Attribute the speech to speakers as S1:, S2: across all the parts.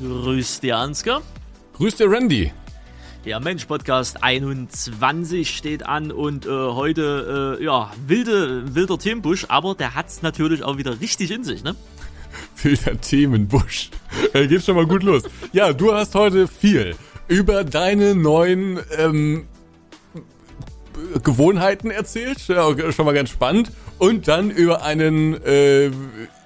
S1: Grüß dir, Ansgar.
S2: Grüß dir, Randy.
S1: Ja, Mensch, Podcast 21 steht an und äh, heute, äh, ja, wilde, wilder Themenbusch, aber der hat's natürlich auch wieder richtig in sich, ne?
S2: Wilder Themenbusch. Er geht schon mal gut los. Ja, du hast heute viel über deine neuen ähm, Gewohnheiten erzählt. Ja, schon mal ganz spannend. Und dann über einen äh,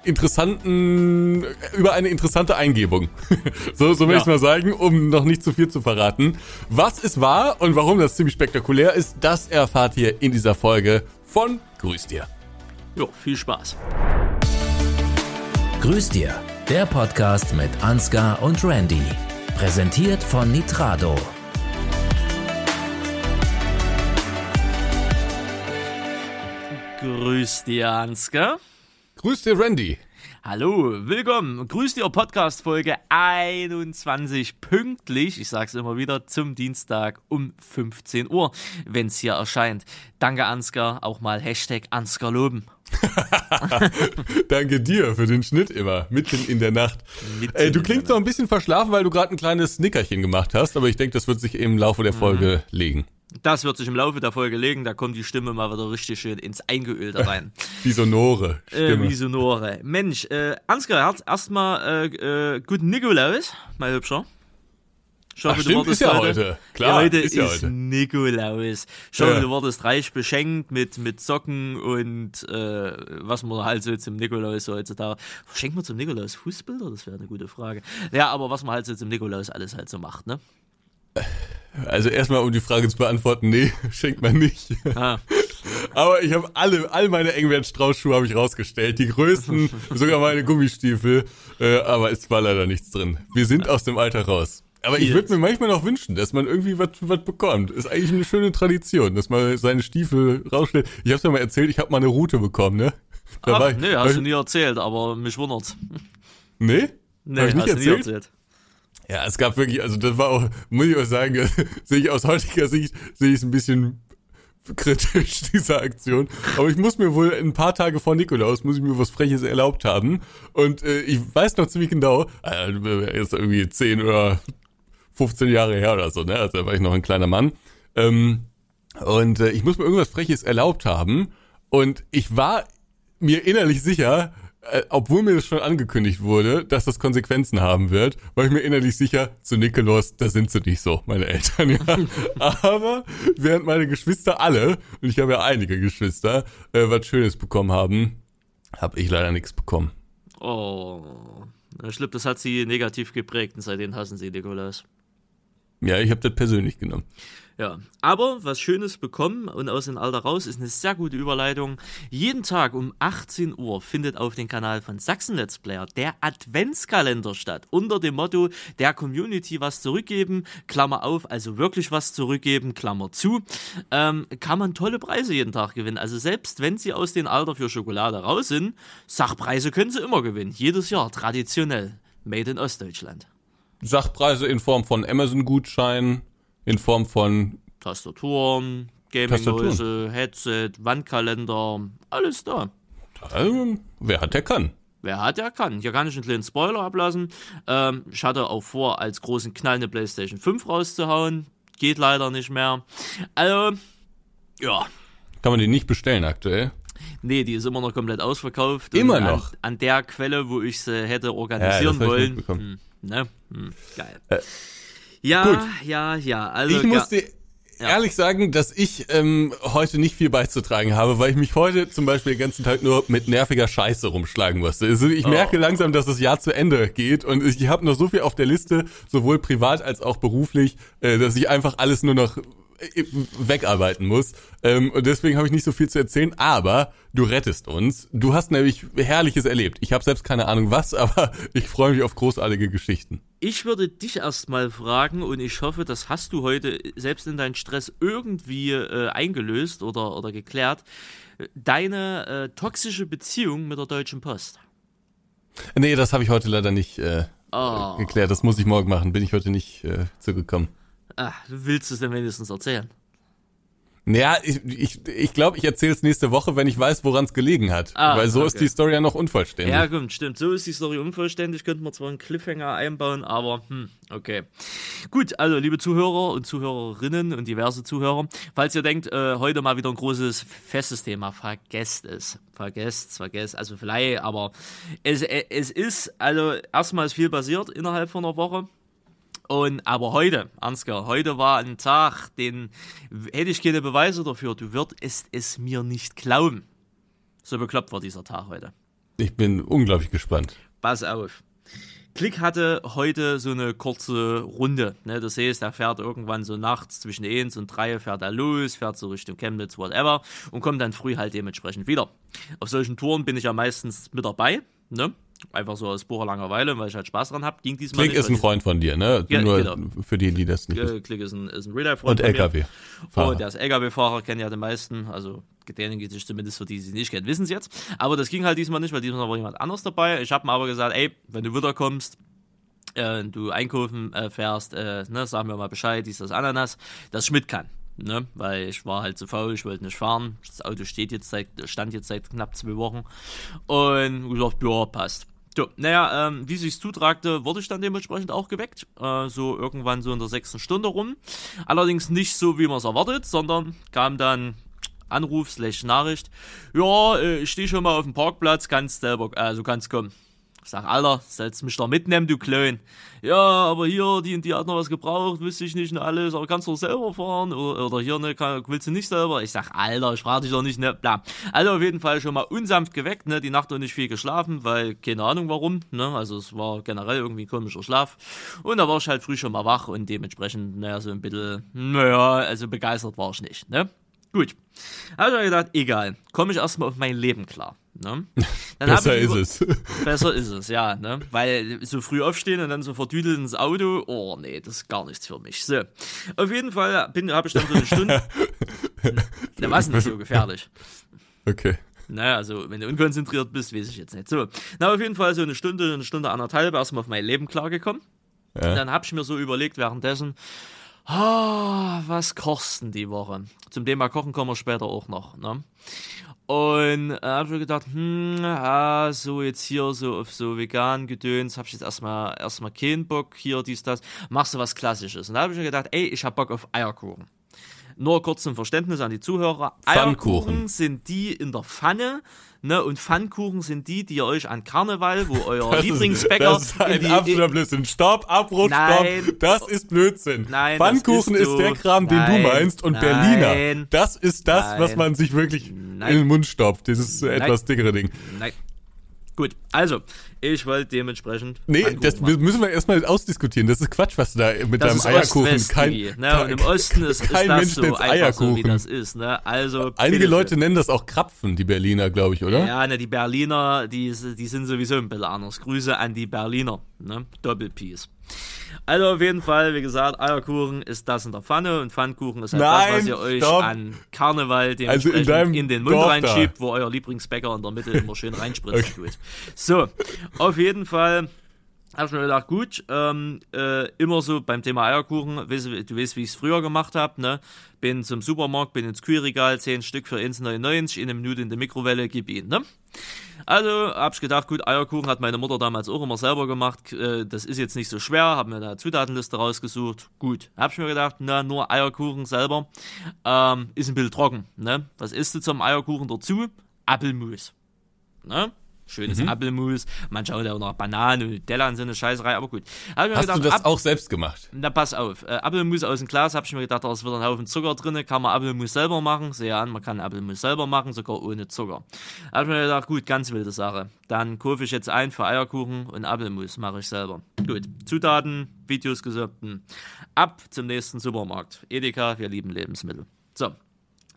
S2: interessanten, über eine interessante Eingebung. so, so will ja. ich mal sagen, um noch nicht zu viel zu verraten. Was es war und warum das ziemlich spektakulär ist, das erfahrt ihr in dieser Folge von Grüß dir.
S1: Jo, viel Spaß.
S3: Grüß dir, der Podcast mit Ansgar und Randy. Präsentiert von Nitrado.
S1: Grüß dir, Ansgar.
S2: Grüß dir, Randy.
S1: Hallo, willkommen. Grüß dir, Podcast Folge 21 pünktlich. Ich sag's immer wieder zum Dienstag um 15 Uhr, wenn's hier erscheint. Danke, Ansgar. Auch mal Hashtag Ansgar loben.
S2: Danke dir für den Schnitt immer, mitten in der Nacht. Äh, du klingst noch ein bisschen verschlafen, weil du gerade ein kleines Nickerchen gemacht hast, aber ich denke, das wird sich im Laufe der Folge mhm. legen.
S1: Das wird sich im Laufe der Folge legen, da kommt die Stimme mal wieder richtig schön ins Eingeölte rein.
S2: wie sonore
S1: Stimme. Äh, wie sonore. Mensch, äh, Ansgar, erstmal äh, äh, guten Nikolaus, mein Hübscher.
S2: Ich hoffe, Ach, stimmt, ist ja heute. heute. Klar,
S1: ja, heute ist, ja heute. Nikolaus. Ich hoffe, ja. du wurdest reich beschenkt mit, mit Socken und äh, was man halt so zum Nikolaus heutzutage. Verschenkt man zum Nikolaus Fußbilder? Das wäre eine gute Frage. Ja, aber was man halt so zum Nikolaus alles halt so macht, ne?
S2: Also erstmal, um die Frage zu beantworten, nee, schenkt man nicht. Ah. Aber ich habe alle, all meine Engwert Strauß-Schuhe habe ich rausgestellt, die größten, sogar meine Gummistiefel, äh, aber ist war leider nichts drin. Wir sind aus dem Alter raus. Aber ich würde mir manchmal noch wünschen, dass man irgendwie was bekommt. Ist eigentlich eine schöne Tradition, dass man seine Stiefel rausstellt. Ich habe ja mal erzählt, ich habe mal eine Route bekommen, ne?
S1: Da Ach, ich, nee, hast du nie erzählt, aber mich wundert's.
S2: Nee?
S1: Nee, hast du nie erzählt.
S2: Ja, es gab wirklich, also das war auch, muss ich auch sagen, sehe ich aus heutiger Sicht, sehe ich es ein bisschen kritisch, diese Aktion. Aber ich muss mir wohl ein paar Tage vor Nikolaus, muss ich mir was Freches erlaubt haben. Und äh, ich weiß noch ziemlich genau, äh, ist irgendwie 10 oder 15 Jahre her oder so, ne? Also da war ich noch ein kleiner Mann. Ähm, und äh, ich muss mir irgendwas Freches erlaubt haben. Und ich war mir innerlich sicher, äh, obwohl mir das schon angekündigt wurde, dass das Konsequenzen haben wird, war ich mir innerlich sicher, zu Nikolaus, da sind sie nicht so, meine Eltern, ja. Aber während meine Geschwister alle, und ich habe ja einige Geschwister, äh, was Schönes bekommen haben, habe ich leider nichts bekommen.
S1: Oh, schlimm, das hat sie negativ geprägt und seitdem hassen sie Nikolaus.
S2: Ja, ich habe das persönlich genommen.
S1: Ja, aber was Schönes bekommen und aus dem Alter raus ist eine sehr gute Überleitung. Jeden Tag um 18 Uhr findet auf dem Kanal von Sachsen Let's Player der Adventskalender statt. Unter dem Motto der Community was zurückgeben, Klammer auf, also wirklich was zurückgeben, Klammer zu, ähm, kann man tolle Preise jeden Tag gewinnen. Also selbst wenn sie aus dem Alter für Schokolade raus sind, Sachpreise können sie immer gewinnen. Jedes Jahr traditionell. Made in Ostdeutschland.
S2: Sachpreise in Form von Amazon-Gutschein, in Form von
S1: Tastaturen, Gaming-Mäuse, Headset, Wandkalender, alles da.
S2: Also, wer hat, der kann.
S1: Wer hat, der kann. Hier kann ich einen kleinen Spoiler ablassen. Ähm, ich hatte auch vor, als großen Knall eine PlayStation 5 rauszuhauen. Geht leider nicht mehr. Also, ja.
S2: Kann man die nicht bestellen aktuell?
S1: Nee, die ist immer noch komplett ausverkauft.
S2: Immer noch?
S1: An, an, der Quelle, wo ich sie hätte organisieren ja, wollen. Hm, ne? Hm, geil. Äh, ja, Gut. ja, ja. Also,
S2: ich muss dir ja. ehrlich sagen, dass ich ähm, heute nicht viel beizutragen habe, weil ich mich heute zum Beispiel den ganzen Tag nur mit nerviger Scheiße rumschlagen musste. Also ich oh. merke langsam, dass das Jahr zu Ende geht und ich habe noch so viel auf der Liste, sowohl privat als auch beruflich, äh, dass ich einfach alles nur noch wegarbeiten muss. Ähm, und deswegen habe ich nicht so viel zu erzählen, aber du rettest uns. Du hast nämlich Herrliches erlebt. Ich habe selbst keine Ahnung was, aber ich freue mich auf großartige Geschichten.
S1: Ich würde dich erstmal fragen und ich hoffe, das hast du heute selbst in deinen Stress irgendwie äh, eingelöst oder, oder geklärt. Deine äh, toxische Beziehung mit der Deutschen Post.
S2: Nee, das habe ich heute leider nicht äh, oh. geklärt. Das muss ich morgen machen. Bin ich heute nicht äh, zugekommen.
S1: Ach, willst du es denn wenigstens erzählen?
S2: Naja, ich glaube, ich, ich, glaub, ich erzähle es nächste Woche, wenn ich weiß, woran es gelegen hat. Ah, Weil so okay. ist die Story ja noch unvollständig.
S1: Ja, gut, stimmt. So ist die Story unvollständig. Könnten wir zwar einen Cliffhanger einbauen, aber hm, okay. Gut, also liebe Zuhörer und Zuhörerinnen und diverse Zuhörer, falls ihr denkt, äh, heute mal wieder ein großes, festes Thema, vergesst es. Vergesst, vergesst. Also vielleicht, aber es, es ist, also erstmal ist viel passiert innerhalb von einer Woche. Und aber heute, Ansgar, heute war ein Tag, den hätte ich keine Beweise dafür. Du würdest es mir nicht glauben. So bekloppt war dieser Tag heute.
S2: Ich bin unglaublich gespannt.
S1: Pass auf. Klick hatte heute so eine kurze Runde. Ne, das heißt, er fährt irgendwann so nachts zwischen 1 und 3 fährt er los, fährt so Richtung Chemnitz, whatever, und kommt dann früh halt dementsprechend wieder. Auf solchen Touren bin ich ja meistens mit dabei. Ne? Einfach so aus purer Langeweile, weil ich halt Spaß dran habe. Ging diesmal
S2: Klick ist ein Freund von dir, ne?
S1: Ja,
S2: Nur
S1: genau.
S2: für die, die das nicht
S1: wissen. Klick ist ein, ist ein Real-Life-Freund
S2: Und LKW.
S1: Oh, der ist LKW-Fahrer, kennen ja die meisten. Also, denen geht es zumindest für die, die sie nicht kennen, wissen es jetzt. Aber das ging halt diesmal nicht, weil diesmal war jemand anders dabei. Ich habe mir aber gesagt, ey, wenn du wiederkommst, äh, du einkaufen äh, fährst, äh, ne, sagen wir mal Bescheid, dies, das Ananas, dass Schmidt kann. Ne, weil ich war halt zu faul, ich wollte nicht fahren. Das Auto steht jetzt seit, stand jetzt seit knapp zwei Wochen. Und gesagt, ja, passt. So, naja, ähm, wie sich's zutragte, wurde ich dann dementsprechend auch geweckt. Äh, so irgendwann so in der sechsten Stunde rum. Allerdings nicht so, wie man es erwartet, sondern kam dann Anruf slash Nachricht. Ja, äh, ich stehe schon mal auf dem Parkplatz, kannst selber, also kannst kommen. Ich sag, Alter, sollst mich da mitnehmen, du Klön. Ja, aber hier, die und die hat noch was gebraucht, wüsste ich nicht und alles, aber kannst du selber fahren? Oder, oder hier, ne, kann, willst du nicht selber? Ich sag, Alter, ich frage dich doch nicht, ne, bla. Also auf jeden Fall schon mal unsanft geweckt, ne, die Nacht noch nicht viel geschlafen, weil keine Ahnung warum, ne, also es war generell irgendwie komischer Schlaf. Und da war ich halt früh schon mal wach und dementsprechend, naja, so ein bisschen, naja, also begeistert war ich nicht, ne. Gut. Also ich gedacht, egal, komme ich erstmal auf mein Leben klar. Ne?
S2: besser ist es.
S1: Besser ist es, ja. Ne? Weil so früh aufstehen und dann so verdüdelt ins Auto, oh nee, das ist gar nichts für mich. So. Auf jeden Fall habe ich dann so eine Stunde. Na, was nicht so gefährlich.
S2: Okay.
S1: Naja, also wenn du unkonzentriert bist, weiß ich jetzt nicht. So, na auf jeden Fall so eine Stunde, eine Stunde anderthalb erstmal auf mein Leben klargekommen. Ja. Dann habe ich mir so überlegt währenddessen, ah, was kochst denn die Woche? Zum Thema Kochen kommen wir später auch noch. Ne? Und äh, habe ich mir gedacht, hm, ah, so jetzt hier so auf so vegan Gedöns, habe ich jetzt erstmal erstmal keinen Bock hier dies das, machst du was klassisches. Und da habe ich mir gedacht, ey, ich habe Bock auf Eierkuchen. Nur kurz zum Verständnis an die Zuhörer. Eierkuchen sind die in der Pfanne, ne? Und Pfannkuchen sind die, die ihr euch an Karneval, wo euer das Lieblingsbäcker.
S2: Ist, das ist ein absoluter Blödsinn. Stopp, Abrutsch, stopp. Das ist Blödsinn. Nein, Pfannkuchen ist, ist, der Kram, den Nein. du meinst. Und Nein. Berliner. Das ist das, Nein. was man sich wirklich in den Mund stopft. Dieses etwas dickere Ding.
S1: Nein. Gut, also, ich wollte dementsprechend.
S2: Nee, das machen. müssen wir erstmal ausdiskutieren. Das ist Quatsch, was du da mit das deinem Eierkuchen.
S1: Kein, ne? Und im Osten ist, kein ist das Mensch so einfach Eierkuchen. so, wie das ist. Ne? Also,
S2: Einige Leute nennen das auch Krapfen, die Berliner, glaube ich, oder?
S1: Ja, ne, die Berliner, die, die sind sowieso ein bisschen anders. Grüße an die Berliner. Ne? Doppelpiece. Also auf jeden Fall, wie gesagt, Eierkuchen ist das in der Pfanne und Pfannkuchen ist halt Nein, das, was ihr euch stopp. an Karneval
S2: also in,
S1: in, den Mund Dorf reinschiebt, da. wo euer Lieblingsbäcker in der Mitte immer schön reinspritzt. okay. So, auf jeden Fall habe ich mir gedacht, gut, ähm, äh, immer so beim Thema Eierkuchen, weißt, du weißt, wie ich es früher gemacht habe, ne? Bin zum Supermarkt, bin ins Kühlregal, 10 Stück für 1,99, in eine Minute in der Mikrowelle, gib ihn, ne? Also habe ich gedacht, gut, Eierkuchen hat meine Mutter damals auch immer selber gemacht. Äh, das ist jetzt nicht so schwer, habe mir eine Zutatenliste rausgesucht. Gut, habe ich mir gedacht, na, nur Eierkuchen selber ähm, ist ein bisschen trocken. Ne? Was isst du zum Eierkuchen dazu? Apfelmus. Ne? Schönes mhm. Apfelmus. Manche haben ja auch noch Bananen und und so eine Scheißerei, aber gut.
S2: Hast gedacht, du das Ab auch selbst gemacht?
S1: Na, pass auf. Äh, Apfelmus aus dem Glas habe ich mir gedacht, da ist wieder ein Haufen Zucker drin. Kann man Apfelmus selber machen? Sehe an, man kann Apfelmus selber machen, sogar ohne Zucker. Habe ich mir gedacht, gut, ganz wilde Sache. Dann kaufe ich jetzt ein für Eierkuchen und Apfelmus mache ich selber. Gut, Zutaten, Videos gesunden. Ab zum nächsten Supermarkt. Edeka, wir lieben Lebensmittel. So,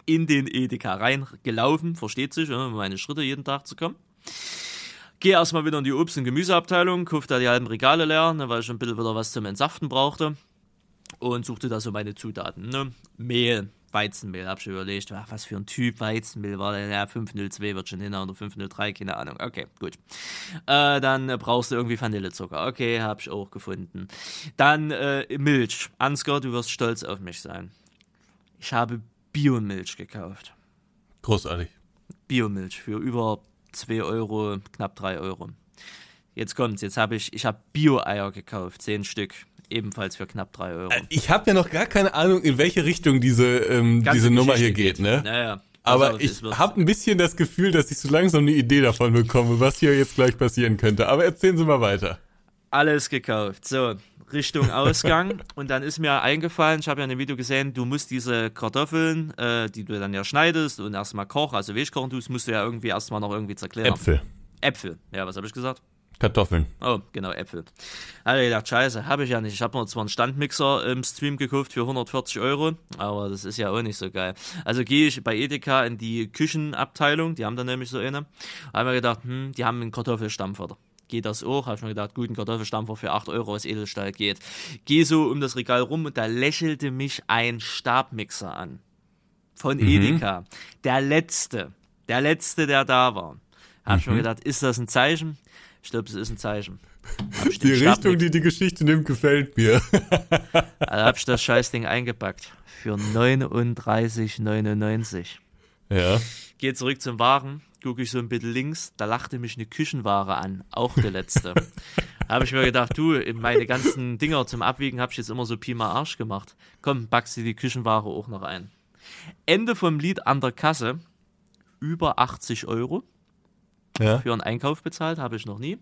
S1: in den Edeka reingelaufen, versteht sich, um meine Schritte jeden Tag zu kommen. Gehe erstmal wieder in die Obst- und Gemüseabteilung, kaufe da die halben Regale leer, ne, weil ich ein bisschen wieder was zum Entsaften brauchte. Und suchte da so meine Zutaten. Ne? Mehl, Weizenmehl, hab ich überlegt, ach, was für ein Typ Weizenmehl war denn? Ja, 502 wird schon hin oder 503, keine Ahnung. Okay, gut. Äh, dann brauchst du irgendwie Vanillezucker. Okay, hab ich auch gefunden. Dann äh, Milch. Ansgar, du wirst stolz auf mich sein. Ich habe Biomilch gekauft.
S2: Großartig.
S1: Biomilch für über 2 Euro, knapp 3 Euro. Jetzt kommt's, jetzt habe ich, ich habe Bio-Eier gekauft, 10 Stück, ebenfalls für knapp 3 Euro.
S2: Ich habe ja noch gar keine Ahnung, in welche Richtung diese, ähm,
S1: Ganze
S2: diese Nummer
S1: Geschichte
S2: hier geht, ne?
S1: Naja.
S2: Aber ich habe ein bisschen das Gefühl, dass ich so langsam eine Idee davon bekomme, was hier jetzt gleich passieren könnte. Aber erzählen Sie mal weiter.
S1: Alles gekauft. So, Richtung Ausgang. und dann ist mir eingefallen, ich habe ja in dem Video gesehen, du musst diese Kartoffeln, äh, die du dann ja schneidest und erstmal kochen, also Weichkochen tust, musst du ja irgendwie erstmal noch irgendwie zerklären.
S2: Äpfel,
S1: Äpfel. Ja, was habe ich gesagt?
S2: Kartoffeln.
S1: Oh, genau, Äpfel. Habe ich gedacht, scheiße, habe ich ja nicht. Ich habe mir zwar einen Standmixer im Stream gekauft für 140 Euro, aber das ist ja auch nicht so geil. Also gehe ich bei Edeka in die Küchenabteilung, die haben da nämlich so eine. Habe mir gedacht, hm, die haben einen Kartoffelstampfer. Geht das auch? Habe ich mir gedacht, gut, ein Kartoffelstampfer für 8 Euro aus Edelstahl geht. Gehe so um das Regal rum und da lächelte mich ein Stabmixer an. Von Edeka. Der letzte. Der letzte, der da war. Habe ich mir gedacht, ist das ein Zeichen? Ich glaube, es ist ein Zeichen.
S2: Die Richtung, die die Geschichte nimmt, gefällt mir.
S1: Da habe ich das Scheißding eingepackt. Für 39,99.
S2: ja.
S1: Gehe zurück zum Wagen, gucke ich so ein bisschen links, da lachte mich eine Küchenware an, auch der letzte. habe ich mir gedacht, du, meine ganzen Dinger zum Abwiegen habe ich jetzt immer so Pi mal Arsch gemacht. Komm, packst du die Küchenware auch noch ein. Ende vom Lied an der Kasse, über 80 Euro
S2: ja.
S1: für einen Einkauf bezahlt, habe ich noch nie.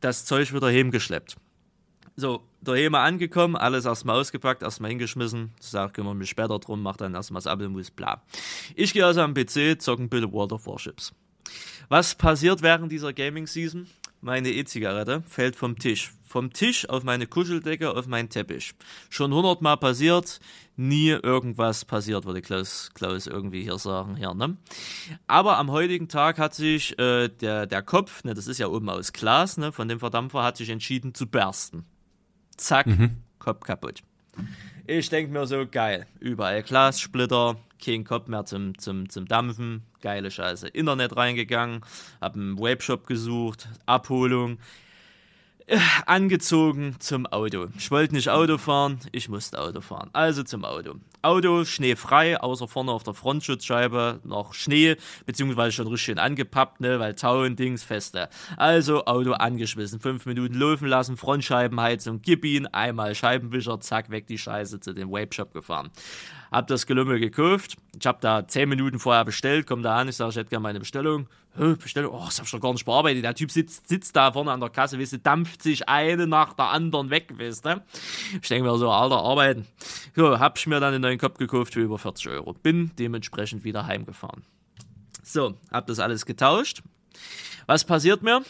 S1: Das Zeug wieder heimgeschleppt. So, daheim angekommen, alles erstmal ausgepackt, erstmal hingeschmissen. Sag, kümmere mich später drum, mach dann erstmal das Apfelmus, bla. Ich gehe also am PC, zocken bitte World of Warships. Was passiert während dieser Gaming Season? Meine E-Zigarette fällt vom Tisch. Vom Tisch auf meine Kuscheldecke, auf meinen Teppich. Schon hundertmal passiert, nie irgendwas passiert, würde Klaus, Klaus irgendwie hier sagen. Hier, ne? Aber am heutigen Tag hat sich äh, der, der Kopf, ne, das ist ja oben aus Glas, ne, von dem Verdampfer, hat sich entschieden zu bersten. Zack, Kopf kaputt. Ich denke mir so, geil, überall Glassplitter, kein Kopf mehr zum, zum, zum Dampfen, geile Scheiße. Internet reingegangen, hab einen Webshop gesucht, Abholung, äh, angezogen zum Auto. Ich wollte nicht Auto fahren, ich musste Auto fahren. Also zum Auto. Auto schneefrei, außer vorne auf der Frontschutzscheibe noch Schnee, beziehungsweise schon richtig schön angepappt, ne, weil Tau und Dings feste. Also Auto angeschmissen, fünf Minuten laufen lassen, Frontscheibenheizung, gib ihn, einmal Scheibenwischer, zack, weg die Scheiße zu dem Webshop gefahren. Hab das Gelümmel gekauft. Ich hab da zehn Minuten vorher bestellt, komm da an, ich sage, ich hätte gerne meine Bestellung. Bestellung, oh, das hab ich doch gar nicht bearbeitet. Der Typ sitzt, sitzt da vorne an der Kasse, weißt du, dampft sich eine nach der anderen weg, weißt du. Ich denke mir so, alter, arbeiten. So, hab ich mir dann einen neuen Kopf gekauft für über 40 Euro. Bin dementsprechend wieder heimgefahren. So, hab das alles getauscht. Was passiert mir?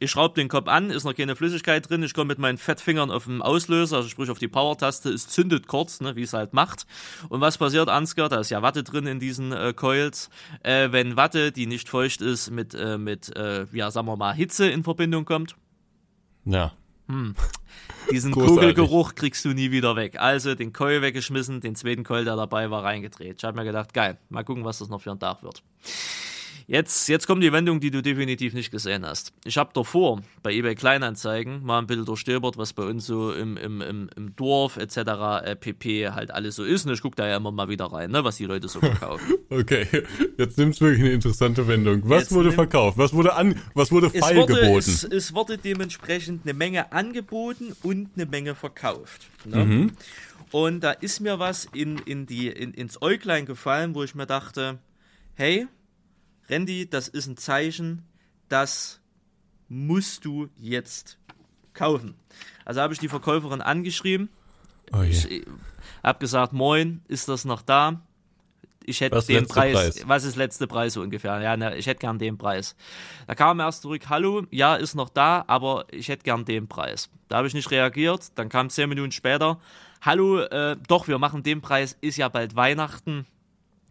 S1: Ich schraube den Kopf an, ist noch keine Flüssigkeit drin. Ich komme mit meinen Fettfingern auf den Auslöser, also sprich auf die Power-Taste. Es zündet kurz, ne, wie es halt macht. Und was passiert, Ansgar? Da ist ja Watte drin in diesen äh, Coils. Äh, wenn Watte, die nicht feucht ist, mit, äh, mit äh, ja, sagen wir mal, Hitze in Verbindung kommt,
S2: Ja.
S1: Diesen
S2: Großartig.
S1: Kugelgeruch kriegst du nie wieder weg. Also den Coil weggeschmissen, den zweiten Coil, der dabei war, reingedreht. Ich habe mir gedacht, geil, mal gucken, was das noch für ein Tag wird. Jetzt, jetzt kommt die Wendung, die du definitiv nicht gesehen hast. Ich habe davor bei eBay Kleinanzeigen mal ein bisschen durchstöbert, was bei uns so im, im, im, im Dorf etc. Äh, pp. halt alles so ist. Und ich gucke da ja immer mal wieder rein, ne, was die Leute so verkaufen.
S2: Okay, jetzt nimmt's wirklich eine interessante Wendung. Was
S1: Jetzt
S2: wurde verkauft? Was wurde an, was wurde
S1: es,
S2: feil
S1: wurde, es, es wurde dementsprechend eine Menge angeboten und eine Menge verkauft. Ne? Und da ist mir was in, in die, in, ins Äuglein gefallen, wo ich mir dachte, hey, Randy, das ist ein Zeichen, das musst du jetzt kaufen. Also habe ich die Verkäuferin angeschrieben,
S2: oh
S1: ich habe gesagt, moin, ist das noch da? Ich hätte
S2: Was
S1: den Preis,
S2: Preis?
S1: was ist letzte Preis so ungefähr? Ja, ne, ich hätte gern den Preis. Da kam erst zurück, hallo, ja, ist noch da, aber ich hätte gern den Preis. Da habe ich nicht reagiert, dann kam zehn Minuten später, hallo, äh, doch, wir machen den Preis, ist ja bald Weihnachten,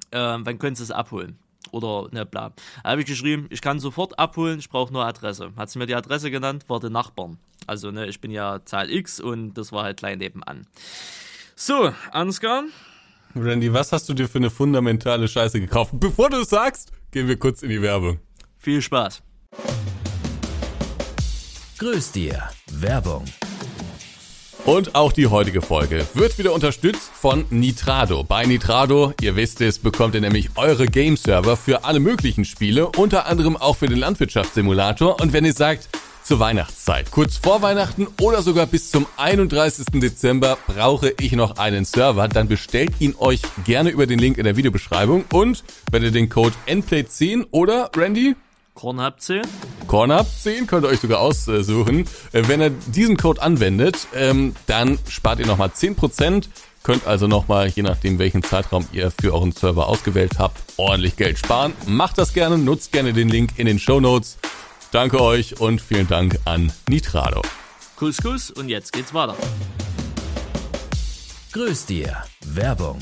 S1: äh, wann können Sie es abholen? Oder ne, bla. Da habe ich geschrieben, ich kann sofort abholen, ich brauche nur Adresse. Hat sie mir die Adresse genannt, war der Nachbarn. Also, ne, ich bin ja Zahl X und das war halt klein nebenan. So, Ansgar,
S2: Randy, was hast du dir für eine fundamentale Scheiße gekauft? Bevor du es sagst, gehen wir kurz in die Werbung.
S1: viel Spaß.
S3: Grüß dir. Werbung.
S2: Und auch die heutige Folge wird wieder unterstützt von Nitrado. Bei Nitrado, ihr wisst es, bekommt ihr nämlich eure Game-Server für alle möglichen Spiele, unter anderem auch für den Landwirtschaftssimulator. Und wenn ihr sagt, zur Weihnachtszeit, kurz vor Weihnachten oder sogar bis zum 31. Dezember brauche ich noch einen Server, dann bestellt ihn euch gerne über den Link in der Videobeschreibung. Und wenn ihr den Code NPLAY10 oder Randy
S1: Kornhub 10.
S2: Corner 10 könnt ihr euch sogar aussuchen. Äh, Wenn ihr diesen Code anwendet, ähm, dann spart ihr nochmal 10%. Könnt also nochmal, je nachdem welchen Zeitraum ihr für euren Server ausgewählt habt, ordentlich Geld sparen. Macht das gerne, nutzt gerne den Link in den Show Notes. Danke euch und vielen Dank an Nitrado.
S1: Kuss, Kuss und jetzt geht's weiter.
S3: Grüß dir. Werbung.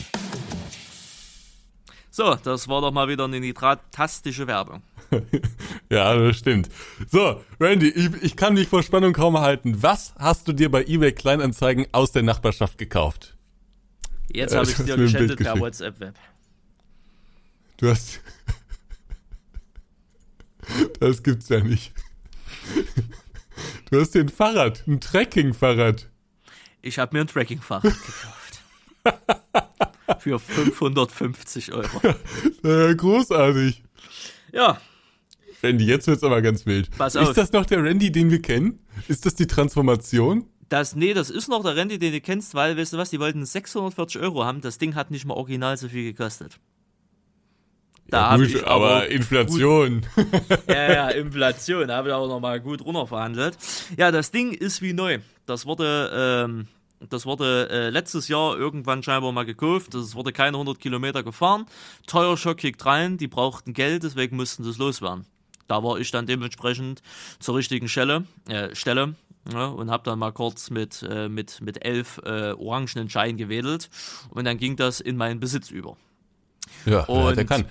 S1: So, das war doch mal wieder eine nitratastische Werbung.
S2: Ja, das stimmt. So, Randy, ich, ich kann dich vor Spannung kaum halten. Was hast du dir bei eBay Kleinanzeigen aus der Nachbarschaft gekauft?
S1: Jetzt
S2: Ja,
S1: habe ich
S2: hast
S1: dir geschändet per. WhatsApp-Web.
S2: Du hast. Das gibt's ja nicht. Du hast dir ein Fahrrad, ein Trekking-Fahrrad.
S1: Ich habe mir ein Tracking-Fahrrad gekauft. Für 550 Euro.
S2: Äh, großartig.
S1: Ja,
S2: Randy, jetzt wird's aber ganz wild.
S1: Pass auf.
S2: Ist das noch der Randy, den wir kennen? Ist das die Transformation?
S1: das, nee, das ist noch der Randy, den du kennst, weil, weißt du was, die wollten 640 Euro haben. Das Ding hat nicht mal original so viel gekostet. Da hab
S2: Gut,
S1: ich
S2: aber Inflation.
S1: Ja, ja, Inflation, da habe ich aber nochmal gut runterverhandelt. Ja, das Ding ist wie neu. Das wurde, ähm, das wurde äh, letztes Jahr irgendwann scheinbar mal gekauft. Das wurde keine 100 Kilometer gefahren. Teuer Schock kickt rein, die brauchten Geld, deswegen mussten sie es loswerden. Da war ich dann dementsprechend zur richtigen Stelle, äh, Stelle ja, und habe dann mal kurz mit, äh, mit, mit elf äh, orangenen Scheinen gewedelt und dann ging das in meinen Besitz über.
S2: Ja,
S1: Und-
S2: der kann.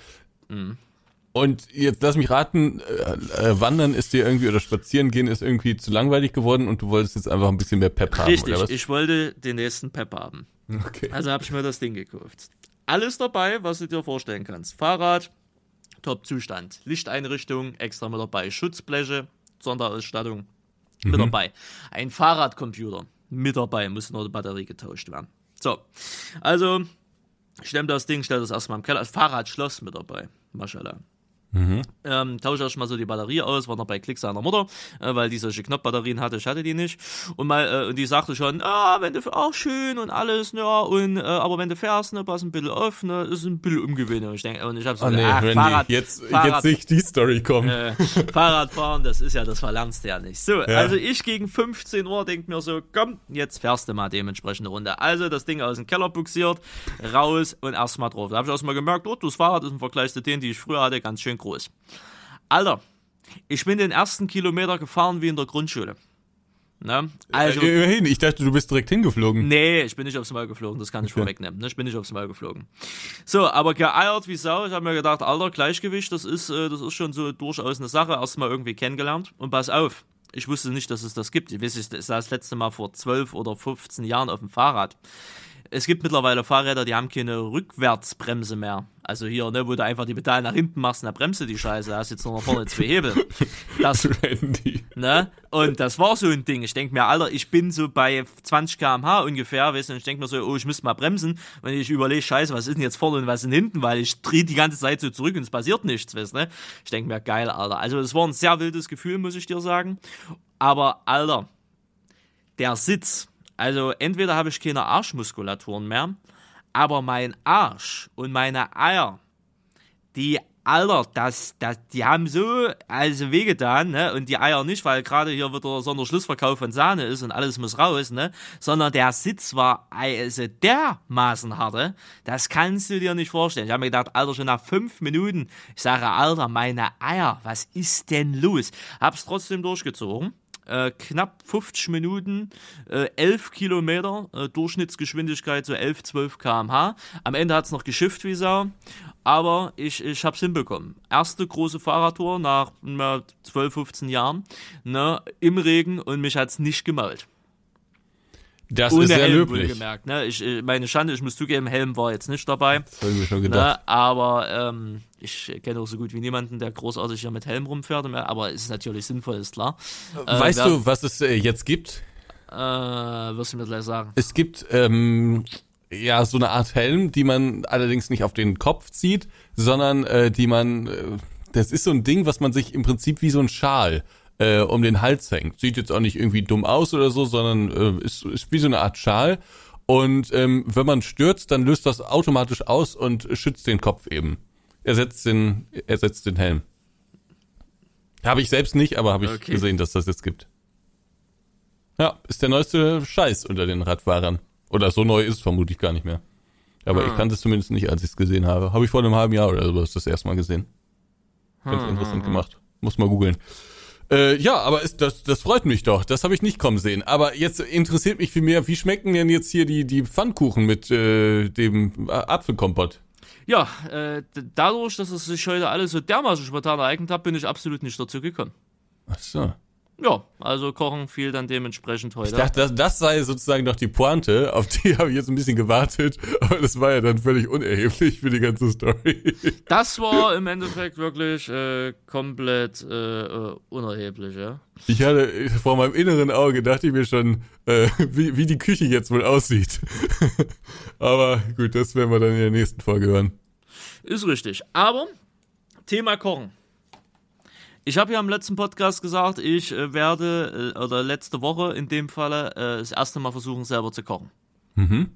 S2: Und jetzt lass mich raten, äh, äh, wandern ist dir irgendwie oder spazieren gehen ist irgendwie zu langweilig geworden und du wolltest jetzt einfach ein bisschen mehr Pep haben,
S1: Richtig,
S2: oder was?
S1: ich wollte den nächsten Pep haben.
S2: okay.
S1: Also habe ich mir das Ding gekauft. Alles dabei, was du dir vorstellen kannst. Fahrrad, Top-Zustand. Lichteinrichtung, extra mit dabei. Schutzbleche, Sonderausstattung, mit dabei. Ein Fahrradcomputer, mit dabei. Muss nur die Batterie getauscht werden. So, also, ich nehme das Ding, stelle das erstmal im Keller. Das Fahrradschloss mit dabei. Maschallah. Ähm, tausche erstmal so die Batterie aus, war noch bei Klick seiner Mutter, äh, weil die solche Knopfbatterien hatte, ich hatte die nicht. Und, mal, äh, und die sagte schon, ah, wenn du auch schön und alles, ja, und äh, aber wenn du fährst, ne, pass ein bisschen auf, ne, ist ein bisschen umgewöhnen. Und ich denke, und ich habe so
S2: Oh nee,
S1: ach,
S2: Randy,
S1: Fahrrad,
S2: jetzt,
S1: Fahrrad,
S2: jetzt ich die Story kommen.
S1: äh, Fahrradfahren, das ist ja, das verlernst du ja nicht. So,
S2: Ja.
S1: also ich gegen 15 Uhr denk mir so, komm, jetzt fährst du mal dementsprechend eine Runde. Also das Ding aus dem Keller buxiert, raus und erstmal drauf. Da habe ich erstmal gemerkt, oh, das Fahrrad ist im Vergleich zu denen, die ich früher hatte, ganz schön groß. Alter, ich bin den ersten Kilometer gefahren wie in der Grundschule. Ne? Also,
S2: äh, immerhin, ich dachte, du bist direkt hingeflogen.
S1: Nee, ich bin nicht aufs Mal geflogen, das kann ich vorwegnehmen. ne? Ich bin nicht aufs Mal geflogen. So, aber geeiert wie Sau. Ich habe mir gedacht, Alter, Gleichgewicht, das ist, äh, das ist schon so durchaus eine Sache. Erstmal irgendwie kennengelernt. Und pass auf, ich wusste nicht, dass es das gibt. Ich weiß, ich saß das letzte Mal vor 12 oder 15 Jahren auf dem Fahrrad. Es gibt mittlerweile Fahrräder, die haben keine Rückwärtsbremse mehr. Also hier, ne, wo du einfach die Pedale nach hinten machst, und dann bremst du die Scheiße, da hast jetzt nur noch vorne zwei Hebel. Das,
S2: Randy.
S1: Ne? Und das war so ein Ding. Ich denke mir, Alter, ich bin so bei 20 km/h ungefähr, weißt du, und ich denke mir so, oh, ich müsste mal bremsen. Und ich überlege, scheiße, was ist denn jetzt vorne und was ist denn hinten, weil ich drehe die ganze Zeit so zurück und es passiert nichts, weißt du, ne? Ich denke mir, geil, Alter. Also, es war ein sehr wildes Gefühl, muss ich dir sagen. Aber, Alter, der Sitz, also entweder habe ich keine Arschmuskulaturen mehr, aber mein Arsch und meine Eier, die Alter, das, das, die haben so also wehgetan, ne? Und die Eier nicht, weil gerade hier wieder Sonderschlussverkauf von Sahne ist und alles muss raus, ne? Sondern der Sitz war also dermaßen harte, das kannst du dir nicht vorstellen. Ich habe mir gedacht, Alter, schon nach fünf Minuten, ich sage, Alter, meine Eier, was ist denn los? Hab's trotzdem durchgezogen. Äh, knapp 50 Minuten, äh, 11 Kilometer, äh, Durchschnittsgeschwindigkeit so 11, 12 km/h. Am Ende hat's noch geschifft wie Sau, aber ich, ich hab's hinbekommen. Erste große Fahrradtour nach na, 12, 15 Jahren, ne, im Regen und mich hat's nicht gemault.
S2: Das
S1: Ohne
S2: ist sehr
S1: Helm
S2: löblich.
S1: wohlgemerkt, ne? Ich, äh, meine Schande, ich muss zugeben, Helm war jetzt nicht dabei.
S2: Das habe ich mir schon gedacht.
S1: Ne, aber ähm, ich kenne auch so gut wie niemanden, der großartig hier mit Helm rumfährt. Aber es ist natürlich sinnvoll, ist klar. Äh,
S2: weißt
S1: wer-
S2: du, was es äh, jetzt gibt?
S1: Äh, wirst du mir gleich sagen.
S2: Es gibt ähm, ja so eine Art Helm, die man allerdings nicht auf den Kopf zieht, sondern äh, die man, äh, das ist so ein Ding, was man sich im Prinzip wie so ein Schal äh, um den Hals hängt. Sieht jetzt auch nicht irgendwie dumm aus oder so, sondern äh, ist, ist wie so eine Art Schal. Und ähm, wenn man stürzt, dann löst das automatisch aus und schützt den Kopf eben. Ersetzt den, ersetzt den Helm. Habe ich selbst nicht, aber habe ich
S1: Okay.
S2: gesehen, dass das jetzt gibt. Ja, ist der neueste Scheiß unter den Radfahrern. Oder so neu ist es vermutlich gar nicht mehr. Aber
S1: Ah.
S2: ich kannte es zumindest nicht, als ich es gesehen habe. Habe ich vor einem halben Jahr oder sowas das erste Mal gesehen. Ganz
S1: Hm,
S2: interessant gemacht. Muss mal googeln. Äh, ja, aber ist, das, das freut mich doch. Das habe ich nicht kommen sehen. Aber jetzt interessiert mich viel mehr, wie schmecken denn jetzt hier die, die Pfannkuchen mit äh, dem Apfelkompott?
S1: Ja, äh, dadurch, dass es sich heute alles so dermaßen spontan ereignet hat, bin ich absolut nicht dazu gekommen.
S2: Ach so.
S1: Ja, also Kochen fiel dann dementsprechend heute.
S2: Ich dachte, das, das sei sozusagen noch die Pointe, auf die habe ich jetzt ein bisschen gewartet, aber das war ja dann völlig unerheblich für die ganze Story.
S1: Das war im Endeffekt wirklich äh, komplett äh, äh, unerheblich, ja.
S2: Ich hatte vor meinem inneren Auge dachte ich mir schon, äh, wie, wie die Küche jetzt wohl aussieht. aber gut, das werden wir dann in der nächsten Folge hören.
S1: Ist richtig. Aber Thema Kochen. Ich habe ja im letzten Podcast gesagt, ich äh, werde, äh, oder letzte Woche in dem Falle, äh, das erste Mal versuchen, selber zu kochen.
S2: Mhm.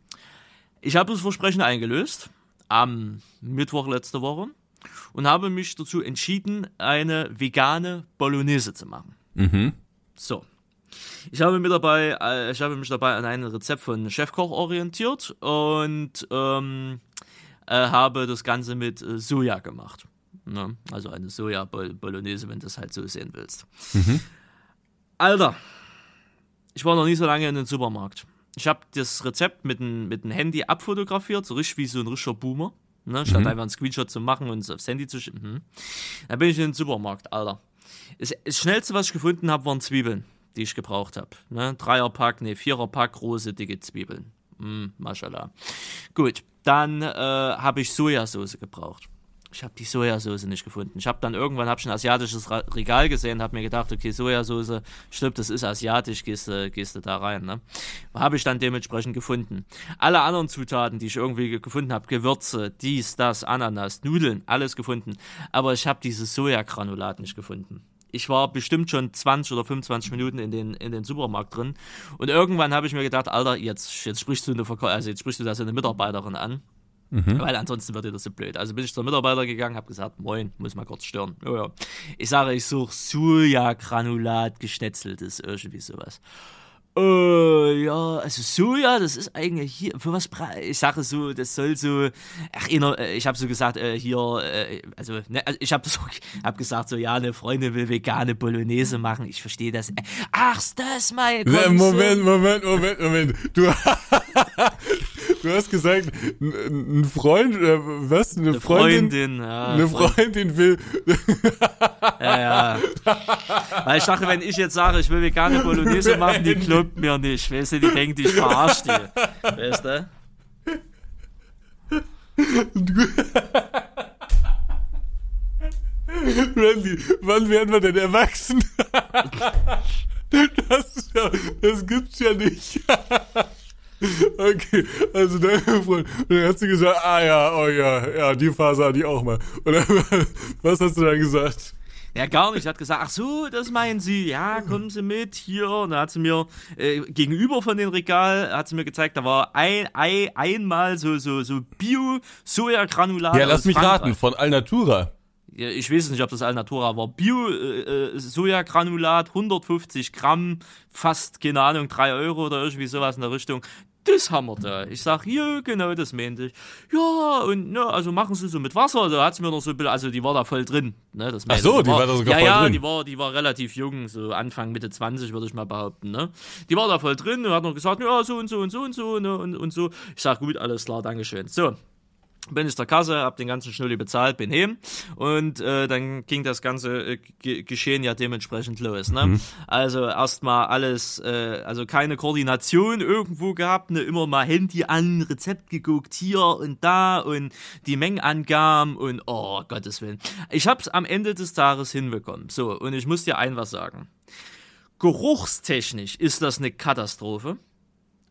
S1: Ich habe das Versprechen eingelöst am Mittwoch letzte Woche und habe mich dazu entschieden, eine vegane Bolognese zu machen.
S2: Mhm.
S1: So. Ich habe, mir dabei, äh, ich habe mich dabei an ein Rezept von Chefkoch orientiert und ähm, äh, habe das Ganze mit äh, Soja gemacht. Ne? Also eine Soja-Bolognese, wenn du das halt so sehen willst. Alter, ich war noch nie so lange in den Supermarkt. Ich habe das Rezept mit dem, mit dem Handy abfotografiert, so richtig wie so ein richtiger Boomer. Ne? Statt einfach einen Screenshot zu machen und es aufs Handy zu schicken. Mhm. Dann bin ich in den Supermarkt, Alter. Das, das schnellste, was ich gefunden habe, waren Zwiebeln, die ich gebraucht habe. Ne? Dreierpack, nee, Viererpack, große, dicke Zwiebeln. Mm, mashallah. Gut, dann äh, habe ich Sojasauce gebraucht. Ich habe die Sojasauce nicht gefunden. Ich habe dann irgendwann hab ich ein asiatisches Regal gesehen, habe mir gedacht, okay, Sojasauce, stimmt, das ist asiatisch, gehst, du- da rein. Ne? Habe ich dann dementsprechend gefunden. Alle anderen Zutaten, die ich irgendwie ge- gefunden habe, Gewürze, dies, das, Ananas, Nudeln, alles gefunden. Aber ich habe dieses Sojagranulat nicht gefunden. Ich war bestimmt schon 20 oder 25 Minuten in den, in den Supermarkt drin. Und irgendwann habe ich mir gedacht, Alter, jetzt, jetzt sprichst du eine Verkäu also jetzt sprichst du da so eine Mitarbeiterin an. Weil ansonsten wird dir das so blöd. Also bin ich zur Mitarbeiter gegangen, habe gesagt, moin, muss mal kurz stören. Ja, ja. Ich sage, ich suche Sojagranulat geschnetzeltes, irgendwie sowas. Äh, ja, also Soja, das ist eigentlich hier, für was, ich sage so, das soll so, ach, inner, äh, ich habe so gesagt, äh, hier, äh, also, ne, also ich habe so, hab gesagt, so, ja, eine Freundin will vegane Bolognese machen, ich verstehe das. Äh, Ach, das mein komm,
S2: Moment, Moment, Moment, Moment. Du, du hast gesagt, ein, Freund, äh, was? Eine,
S1: Eine
S2: Freundin?
S1: Freundin, ja.
S2: Eine Freundin will.
S1: Ja, ja. Weil ich dachte, wenn ich jetzt sage, ich will vegane Bolognese machen, die glaubt mir nicht. Weißt du, die denkt, ich verarsche die. Weißt du?
S2: Randy, wann werden wir denn erwachsen? Das, das gibt's ja nicht. Okay, also deine Freundin. Und dann hat sie gesagt, ah ja, oh ja, ja, die Phase hatte ich auch mal. Und dann, was hast du dann gesagt?
S1: Ja, gar nicht. Sie hat gesagt, ach so, das meinen Sie. Ja, kommen Sie mit hier. Und dann hat sie mir äh, gegenüber von dem Regal, hat sie mir gezeigt, da war ein, ein einmal so, so, so Bio-Sojagranulat
S2: Ja, lass mich
S1: Frankreich.
S2: raten, von Alnatura.
S1: Ja, ich weiß nicht, ob das Alnatura war. Bio-Sojagranulat, 150 Gramm, fast, keine Ahnung, 3 Euro oder irgendwie sowas in der Richtung. Das haben wir da. Ich sag, ja, genau, das meinte ich. Ja, und ne, also machen sie so mit Wasser. Also hat sie mir noch so, ein bisschen- also die war da voll drin. Ne, das meinte
S2: so, die war da sogar
S1: ja,
S2: voll
S1: ja,
S2: drin.
S1: die war, die war relativ jung, so Anfang, Mitte 20, würde ich mal behaupten. Ne? Die war da voll drin und hat noch gesagt, ja, so und so und so und so ne, und, und so. Ich sag, gut, alles klar, Dankeschön. So, bin ich der Kasse, hab den ganzen Schnulli bezahlt, bin heim und äh, dann ging das ganze äh, Ge- Geschehen ja dementsprechend los. Ne? Also erstmal alles, äh, also keine Koordination irgendwo gehabt, ne? immer mal Handy an, Rezept geguckt, hier und da und die Mengenangaben und oh Gottes Willen. Ich hab's am Ende des Tages hinbekommen. So, und ich muss dir ein was sagen. Geruchstechnisch ist das eine Katastrophe.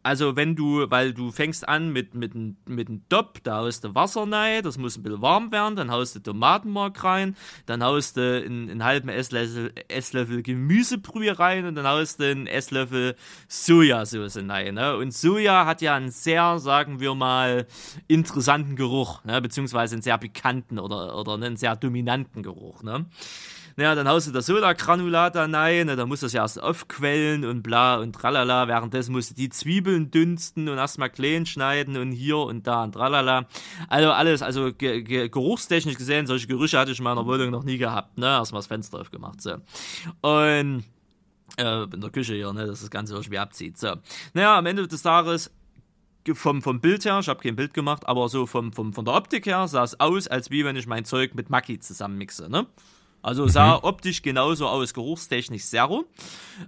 S1: Also wenn du, weil du fängst an mit, mit, mit einem Dopp, da haust du Wasser rein, das muss ein bisschen warm werden, dann haust du Tomatenmark rein, dann haust du einen, einen halben Esslöffel, Esslöffel Gemüsebrühe rein und dann haust du einen Esslöffel Sojasauce rein. Ne? Und Soja hat ja einen sehr, sagen wir mal, interessanten Geruch, ne? beziehungsweise einen sehr bekannten oder, oder einen sehr dominanten Geruch. Ne? Naja, dann haust du das Soda-Granulat da rein, dann musst du das ja erst aufquellen und bla und tralala. Währenddessen musst du die Zwiebeln dünsten und erstmal klein schneiden und hier und da und tralala. Also alles, also ge ge geruchstechnisch gesehen, solche Gerüche hatte ich in meiner Wohnung noch nie gehabt. Ne? Erstmal das Fenster aufgemacht. So. Und äh, in der Küche hier, ne, dass das Ganze irgendwie abzieht. So. Naja, am Ende des Tages vom, vom Bild her, ich habe kein Bild gemacht, aber so vom, vom, von der Optik her sah es aus, als wie wenn ich mein Zeug mit Maki zusammenmixe, ne? Also sah mhm. optisch genauso aus, geruchstechnisch Zero.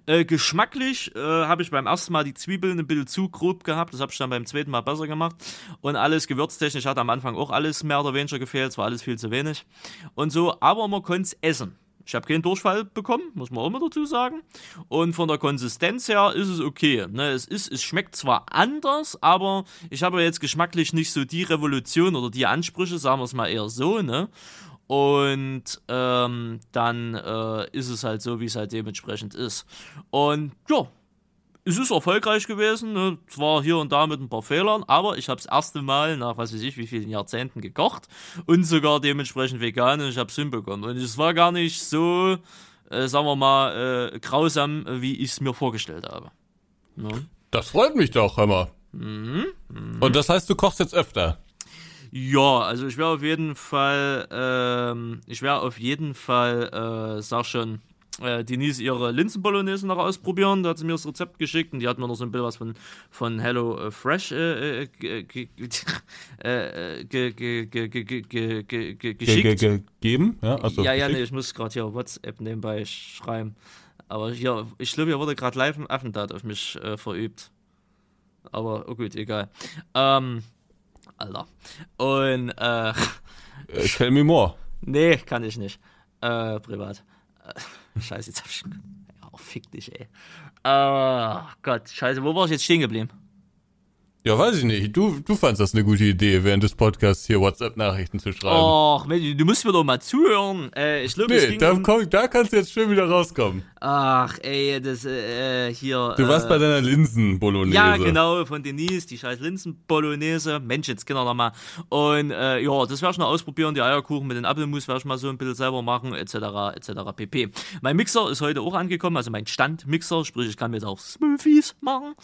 S1: Äh, geschmacklich äh, habe ich beim ersten Mal die Zwiebeln ein bisschen zu grob gehabt, das habe ich dann beim zweiten Mal besser gemacht. Und alles gewürztechnisch hat am Anfang auch alles mehr oder weniger gefehlt, es war alles viel zu wenig. Und so, aber man konnte es essen. Ich habe keinen Durchfall bekommen, muss man auch mal dazu sagen. Und von der Konsistenz her ist es okay. Ne, es, ist, es schmeckt zwar anders, aber ich habe jetzt geschmacklich nicht so die Revolution oder die Ansprüche, sagen wir es mal eher so. Ne? Und ähm, dann äh, ist es halt so, wie es halt dementsprechend ist. Und ja, es ist erfolgreich gewesen. Ne? Zwar hier und da mit ein paar Fehlern, aber ich habe das erste Mal nach was weiß ich wie vielen Jahrzehnten gekocht und sogar dementsprechend vegan und ich habe es hinbekommen. Und es war gar nicht so, äh, sagen wir mal, äh, grausam, wie ich es mir vorgestellt habe.
S2: Ne? Das freut mich doch, hör mal. Mhm. Mhm. Und das heißt, du kochst jetzt öfter?
S1: Ja, also ich werde auf jeden Fall, ähm, ich werde auf jeden Fall, äh, sag schon, äh, Denise ihre Linsenbolognese noch ausprobieren. Da hat sie mir das Rezept geschickt und die hat mir noch so ein Bild was von, von Hello Fresh geschickt.
S2: Gegeben?
S1: Ja, also ja, ja, nee, ich muss gerade hier WhatsApp nebenbei schreiben. Aber hier, ich glaube, hier wurde gerade live ein Affentat auf mich äh, verübt. Aber oh gut, egal. Ähm, Alter. Und, äh.
S2: äh tell me more.
S1: Nee, kann ich nicht. Äh, privat. Äh, scheiße, jetzt hab ich. Oh, fick dich, ey. Oh Gott, scheiße, wo war ich jetzt stehen geblieben?
S2: Ja, weiß ich nicht. Du, du fandst das eine gute Idee, während des Podcasts hier WhatsApp-Nachrichten zu schreiben.
S1: Och, du musst mir doch mal zuhören. Äh, ich glaube,
S2: nee, da, um komm, da kannst du jetzt schön wieder rauskommen.
S1: Ach, ey, das, äh, hier.
S2: Du warst
S1: äh,
S2: bei deiner Linsen-Bolognese.
S1: Ja, genau, von Denise, die scheiß Linsen-Bolognese. Mensch, jetzt Kinder nochmal. Und, äh, ja, das werde ich noch ausprobieren. Die Eierkuchen mit den Apfelmus werde ich mal so ein bisschen selber machen, etc., etc., pp. Mein Mixer ist heute auch angekommen, also mein Standmixer, sprich, ich kann mir jetzt auch Smoothies machen.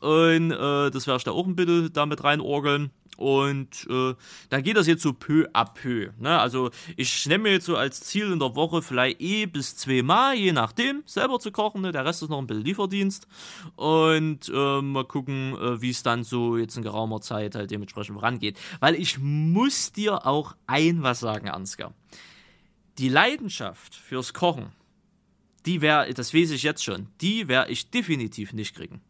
S1: Und, äh, das werde ich da auch ein bisschen damit reinorgeln. Und äh, dann geht das jetzt so peu à peu. Ne? Also ich nehme mir jetzt so als Ziel in der Woche vielleicht eh bis zweimal, je nachdem, selber zu kochen. Ne? Der Rest ist noch ein bisschen Lieferdienst. Und äh, mal gucken, äh, wie es dann so jetzt in geraumer Zeit halt dementsprechend vorangeht. Weil ich muss dir auch ein was sagen, Ansgar. Die Leidenschaft fürs Kochen, die wäre, das weiß ich jetzt schon, die werde ich definitiv nicht kriegen.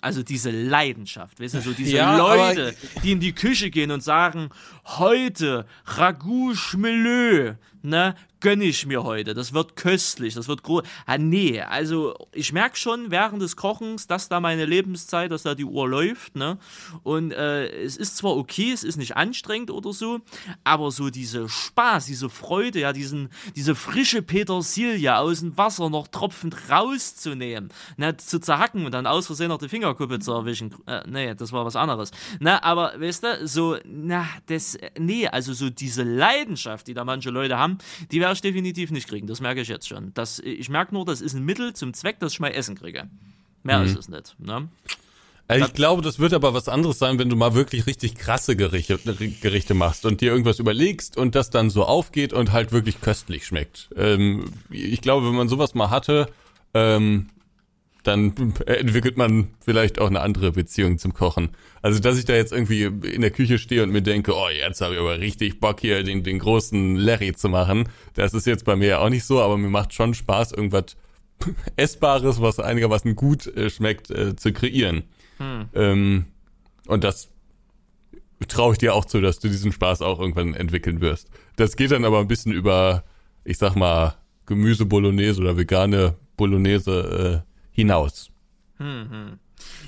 S1: Also diese Leidenschaft, weißt du, so diese ja, Leute, die in die Küche gehen und sagen, heute Ragout Schmelö, ne, gönne ich mir heute. Das wird köstlich, das wird groß. Ah, nee, also ich merke schon während des Kochens, dass da meine Lebenszeit, dass da die Uhr läuft, ne? Und äh, es ist zwar okay, es ist nicht anstrengend oder so, aber so diese Spaß, diese Freude, ja, diesen, diese frische Petersilie aus dem Wasser noch tropfend rauszunehmen, ne, zu zerhacken und dann aus Versehen noch die Fingerkuppe zu erwischen. Äh, nee, das war was anderes. Ne, aber weißt du, so, na, das, nee, also so diese Leidenschaft, die da manche Leute haben, die werden werde ich definitiv nicht kriegen, das merke ich jetzt schon. Das, ich merke nur, das ist ein Mittel zum Zweck, dass ich mal Essen kriege. Mehr mhm. ist es nicht. Ne?
S2: Also ich glaube, das wird aber was anderes sein, wenn du mal wirklich richtig krasse Gerichte, Gerichte machst und dir irgendwas überlegst und das dann so aufgeht und halt wirklich köstlich schmeckt. Ähm, ich glaube, wenn man sowas mal hatte, ähm, dann entwickelt man vielleicht auch eine andere Beziehung zum Kochen. Also, dass ich da jetzt irgendwie in der Küche stehe und mir denke, oh, jetzt habe ich aber richtig Bock hier den, den großen Larry zu machen. Das ist jetzt bei mir ja auch nicht so, aber mir macht schon Spaß, irgendwas Essbares, was einigermaßen gut äh, schmeckt, äh, zu kreieren. Hm. Ähm, und das traue ich dir auch zu, dass du diesen Spaß auch irgendwann entwickeln wirst. Das geht dann aber ein bisschen über, ich sag mal, Gemüse Bolognese oder vegane Bolognese äh, hinaus.
S1: Hm,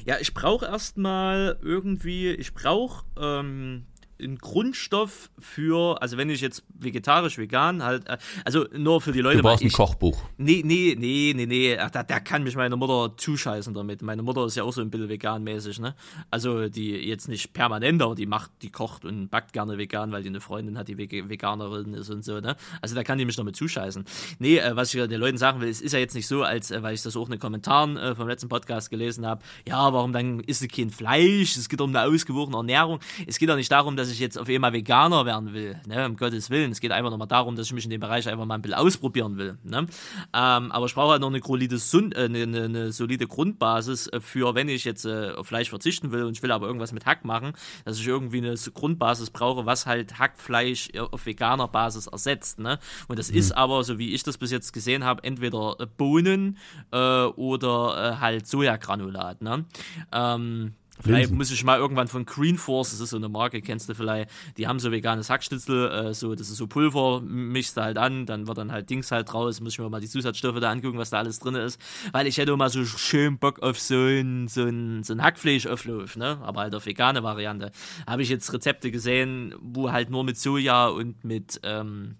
S1: Ja, ich brauche erstmal irgendwie, ich brauche ähm, ein Grundstoff für, also wenn ich jetzt vegetarisch, vegan halt, äh, also nur für die Leute.
S2: Du brauchst
S1: ich,
S2: ein Kochbuch.
S1: Nee, nee, nee, nee, nee, ach, da, da kann mich meine Mutter zuscheißen damit. Meine Mutter ist ja auch so ein bisschen veganmäßig, ne? Also die jetzt nicht permanent, aber die macht, die kocht und backt gerne vegan, weil die eine Freundin hat, die Veganerin ist und so, ne? Also da kann die mich damit zuscheißen. Nee, äh, was ich den Leuten sagen will, es ist ja jetzt nicht so, als äh, weil ich das auch in den Kommentaren vom letzten Podcast gelesen habe, ja, warum dann isst du kein Fleisch? Es geht um eine ausgewogene Ernährung. Es geht doch nicht darum, dass ich jetzt auf einmal Veganer werden will, ne? Um Gottes Willen. Es geht einfach nochmal darum, dass ich mich in dem Bereich einfach mal ein bisschen ausprobieren will, ne? Ähm, aber ich brauche halt noch eine solide, äh, eine, eine, eine, solide Grundbasis äh, für, wenn ich jetzt äh, auf Fleisch verzichten will und ich will aber irgendwas mit Hack machen, dass ich irgendwie eine Grundbasis brauche, was halt Hackfleisch äh, auf veganer Basis ersetzt, ne? Und das mhm. ist aber, so wie ich das bis jetzt gesehen habe, entweder Bohnen äh, oder äh, halt Sojagranulat, ne? Ähm, Vielleicht Linsen. muss ich mal irgendwann von Green Force, das ist so eine Marke, kennst du vielleicht, die haben so veganes Hackschnitzel, äh, so, das ist so Pulver, mischst du halt an, dann wird dann halt Dings halt draus, muss ich mir mal die Zusatzstoffe da angucken, was da alles drin ist, weil ich hätte mal so schön Bock auf so ein, so ein, so ein Hackfleischauflauf, ne, aber halt auf vegane Variante. Habe ich jetzt Rezepte gesehen, wo halt nur mit Soja und mit, ähm,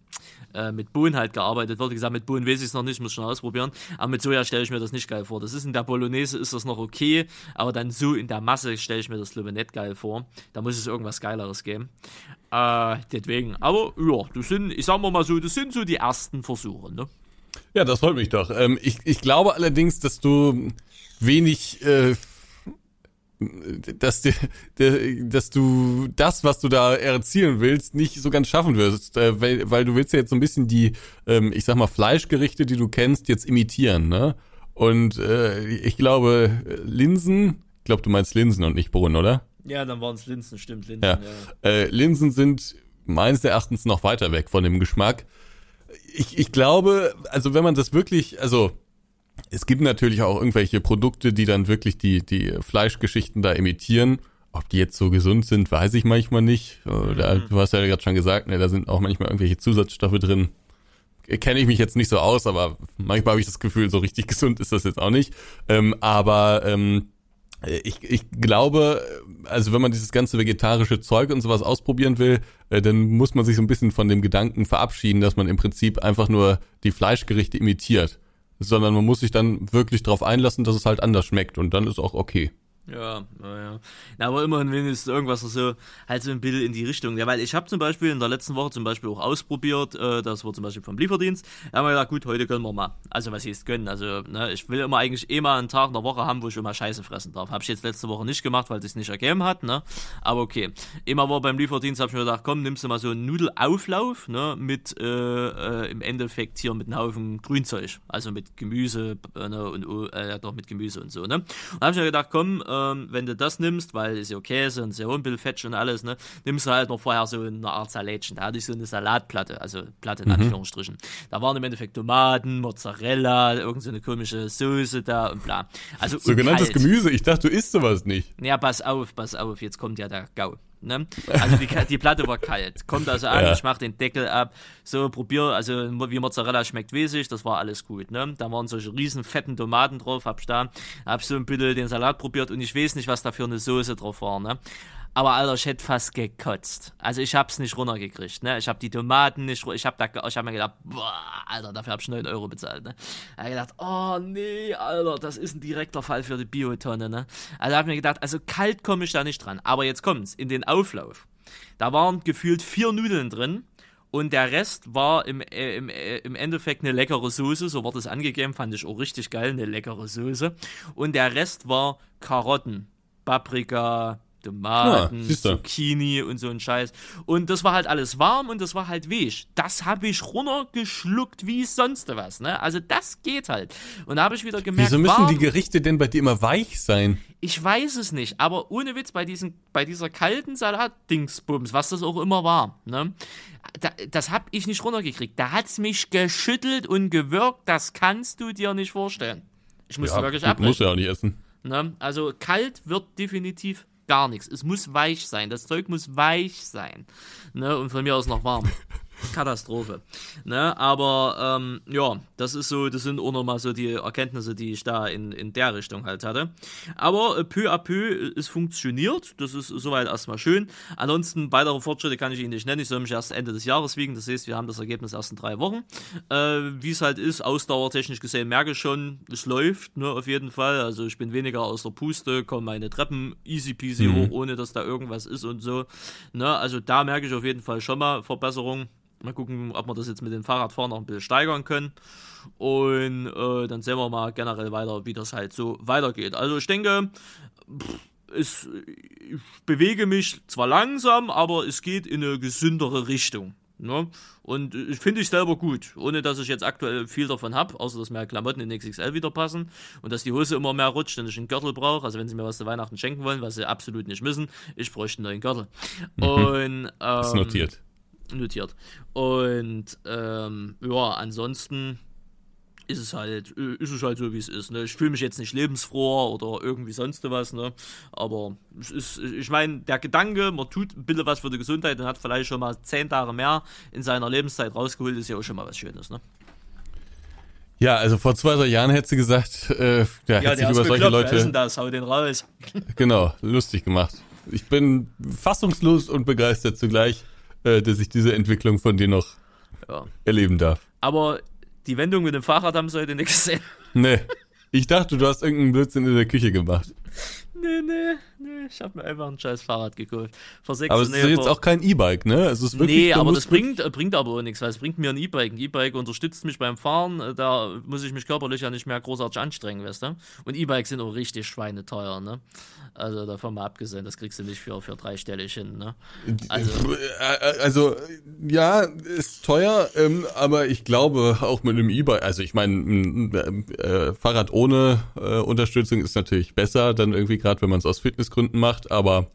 S1: äh, mit Bohnen halt gearbeitet wird. Wie gesagt, mit Bohnen weiß ich es noch nicht, muss schon ausprobieren. Aber mit Soja stelle ich mir das nicht geil vor. Das ist in der Bolognese ist das noch okay, aber dann so in der Masse stelle ich mir das glaube geil vor. Da muss es irgendwas Geileres geben. Äh, deswegen, aber ja, das sind, ich sag mal so, das sind so die ersten Versuche, ne?
S2: Ja, das freut mich doch. Ähm, ich, ich glaube allerdings, dass du wenig äh, dass, dass du das, was du da erzielen willst, nicht so ganz schaffen wirst, äh, weil, weil du willst ja jetzt so ein bisschen die, ähm, ich sag mal, Fleischgerichte, die du kennst, jetzt imitieren, ne? Und äh, ich glaube, Linsen, ich glaube, du meinst Linsen und nicht Bohnen, oder?
S1: Ja, dann waren es Linsen, stimmt, Linsen.
S2: Ja. ja. Äh, Linsen sind meines Erachtens noch weiter weg von dem Geschmack. Ich, ich glaube, also wenn man das wirklich, also es gibt natürlich auch irgendwelche Produkte, die dann wirklich die, die Fleischgeschichten da imitieren. Ob die jetzt so gesund sind, weiß ich manchmal nicht. Oder, mhm. Du hast ja gerade schon gesagt, ne, da sind auch manchmal irgendwelche Zusatzstoffe drin. Kenne ich mich jetzt nicht so aus, aber manchmal habe ich das Gefühl, so richtig gesund ist das jetzt auch nicht. Ähm, aber ähm, ich, ich glaube, also wenn man dieses ganze vegetarische Zeug und sowas ausprobieren will, äh, dann muss man sich so ein bisschen von dem Gedanken verabschieden, dass man im Prinzip einfach nur die Fleischgerichte imitiert sondern man muss sich dann wirklich darauf einlassen, dass es halt anders schmeckt und dann ist auch okay.
S1: Ja, naja. Na, aber immerhin wenigstens irgendwas so, halt so ein bisschen in die Richtung. Ja, weil ich habe zum Beispiel in der letzten Woche zum Beispiel auch ausprobiert, äh, das war zum Beispiel vom Lieferdienst. Da haben wir gedacht, gut, heute gönnen wir mal. Also, was hieß gönnen? Also, ne, ich will immer eigentlich eh mal einen Tag in der Woche haben, wo ich immer Scheiße fressen darf. Habe ich jetzt letzte Woche nicht gemacht, weil es nicht ergeben hat, ne? Aber okay. Immer war beim Lieferdienst, habe ich mir gedacht, komm, nimmst du mal so einen Nudelauflauf, ne? Mit, äh, äh, im Endeffekt hier mit einem Haufen Grünzeug. Also mit Gemüse, äh, ne? Und, äh, doch mit Gemüse und so, ne? Und habe ich mir gedacht, komm, ähm, wenn du das nimmst, weil ist ja Käse und ist ja auch ein bisschen Fett und alles, ne, nimmst du halt noch vorher so eine Art Salätchen. Da hatte ich so eine Salatplatte, also Platte in mhm. Anführungsstrichen. Da waren im Endeffekt Tomaten, Mozzarella, irgendeine so komische Soße da und bla. Also
S2: Sogenanntes Gemüse, ich dachte, du isst sowas nicht.
S1: Ja, pass auf, pass auf, jetzt kommt ja der Gau. Ne? Also die, die Platte war kalt. Kommt also an, ja. ich mach den Deckel ab, so probier, also wie Mozzarella schmeckt, ich, das war alles gut. Ne? Da waren solche riesen fetten Tomaten drauf, hab ich da, hab so ein bisschen den Salat probiert und ich weiß nicht, was da für eine Soße drauf war. Ne? Aber Alter, ich hätte fast gekotzt. Also ich hab's nicht runtergekriegt, ne? Ich hab die Tomaten nicht, ich hab da, ich hab mir gedacht, boah, Alter, dafür hab ich 9 Euro bezahlt, ne? Ich hab gedacht, oh nee, Alter, das ist ein direkter Fall für die Biotonne, ne? Also hab mir gedacht, also kalt komme ich da nicht dran. Aber jetzt kommt's, in den Auflauf. Da waren gefühlt vier Nudeln drin. Und der Rest war im, äh, im, äh, im Endeffekt eine leckere Soße, so wurde es angegeben, fand ich auch richtig geil, eine leckere Soße. Und der Rest war Karotten, Paprika, Tomaten, ja, Zucchini und so ein Scheiß. Und das war halt alles warm und das war halt weich. Das habe ich runtergeschluckt wie sonst was. Ne? Also das geht halt. Und da habe ich wieder gemerkt.
S2: Wieso müssen warm, die Gerichte denn bei dir immer weich sein?
S1: Ich weiß es nicht, aber ohne Witz, bei, diesen, bei dieser kalten Salat-Dingsbums, was das auch immer war, ne? Da, das habe ich nicht runtergekriegt. Da hat es mich geschüttelt und gewirkt, das kannst du dir nicht vorstellen. Ich musste ja, wirklich abbrechen.
S2: Muss ja auch nicht essen.
S1: Ne? Also kalt wird definitiv gar nichts. Es muss weich sein. Das Zeug muss weich sein. Ne? Und von mir aus noch warm. Katastrophe. Ne? Aber ähm, ja, das ist so, das sind auch nochmal so die Erkenntnisse, die ich da in, in der Richtung halt hatte. Aber äh, peu à peu, es funktioniert. Das ist soweit erstmal schön. Ansonsten weitere Fortschritte kann ich Ihnen nicht nennen. Ich soll mich erst Ende des Jahres wiegen. Das heißt, wir haben das Ergebnis erst in drei Wochen. Äh, Wie es halt ist, ausdauertechnisch gesehen, merke ich schon, es läuft, ne, auf jeden Fall. Also ich bin weniger aus der Puste, komme meine Treppen easy peasy mhm. hoch, ohne dass da irgendwas ist und so. Ne, also da merke ich auf jeden Fall schon mal Verbesserungen. Mal gucken, ob wir das jetzt mit dem Fahrradfahren noch ein bisschen steigern können. Und äh, dann sehen wir mal generell weiter, wie das halt so weitergeht. Also ich denke, es, ich bewege mich zwar langsam, aber es geht in eine gesündere Richtung. Ne? Und ich finde ich selber gut, ohne dass ich jetzt aktuell viel davon habe, außer dass mehr Klamotten in XXL wieder passen und dass die Hose immer mehr rutscht und ich einen Gürtel brauche. Also wenn sie mir was zu Weihnachten schenken wollen, was sie absolut nicht müssen, ich bräuchte einen neuen Gürtel. Mhm. Und ähm,
S2: ist notiert.
S1: Notiert. Und ähm, ja, ansonsten ist es halt, äh, ist es halt so, wie es ist. Ne? Ich fühle mich jetzt nicht lebensfroher oder irgendwie sonst was, ne? Aber es ist, ich meine, der Gedanke, man tut ein bisschen was für die Gesundheit und hat vielleicht schon mal zehn Tage mehr in seiner Lebenszeit rausgeholt, ist ja auch schon mal was Schönes, ne?
S2: Ja, also vor zwei, drei Jahren hätte sie gesagt, äh, ja, ja
S1: hätte sich über solche Leute. Wer ist denn das? Hau den raus.
S2: genau, lustig gemacht. Ich bin fassungslos und begeistert zugleich, äh, dass ich diese Entwicklung von dir noch ja. erleben darf.
S1: Aber die Wendung mit dem Fahrrad haben sie heute nicht gesehen.
S2: Nee. Ich dachte, du hast irgendeinen Blödsinn in der Küche gemacht.
S1: Nee, nee, nee. Ich habe mir einfach ein scheiß Fahrrad gekauft.
S2: aber es ist jetzt auch kein E-Bike, ne? Es ist wirklich,
S1: nee, aber das bringt, äh, bringt aber auch nichts, weil es bringt mir ein E-Bike. Ein E-Bike unterstützt mich beim Fahren. Äh, da muss ich mich körperlich ja nicht mehr großartig anstrengen, weißt du? Und E-Bikes sind auch richtig schweineteuer, ne? Also davon mal abgesehen, das kriegst du nicht für, für dreistellig hin. Ne?
S2: Also, äh, also ja, ist teuer, ähm, aber ich glaube auch mit einem E-Bike, also ich meine, ein äh, Fahrrad ohne äh, Unterstützung ist natürlich besser, dann irgendwie gerade, wenn man es aus Fitnessgründen macht, aber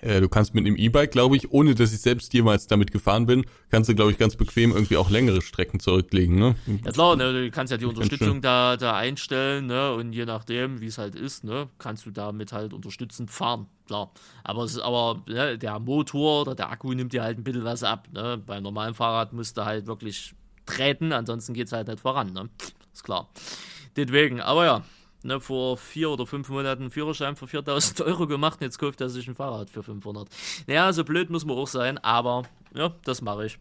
S2: äh, du kannst mit einem E-Bike, glaube ich, ohne dass ich selbst jemals damit gefahren bin, kannst du, glaube ich, ganz bequem irgendwie auch längere Strecken zurücklegen. Ne?
S1: Ja klar, ne, du kannst ja die Unterstützung da, da einstellen ne, und je nachdem, wie es halt ist, ne, kannst du damit halt unterstützend fahren. Klar. Aber es ist aber ne, der Motor oder der Akku nimmt dir halt ein bisschen was ab. Ne? Beim normalen Fahrrad musst du halt wirklich treten, ansonsten geht es halt nicht voran. Ne? Ist klar. Deswegen, aber ja, ne, vor vier oder fünf Monaten einen Führerschein für 4000 Euro gemacht und jetzt kauft er sich ein Fahrrad für 500. Naja, so blöd muss man auch sein, aber ja, das mache ich.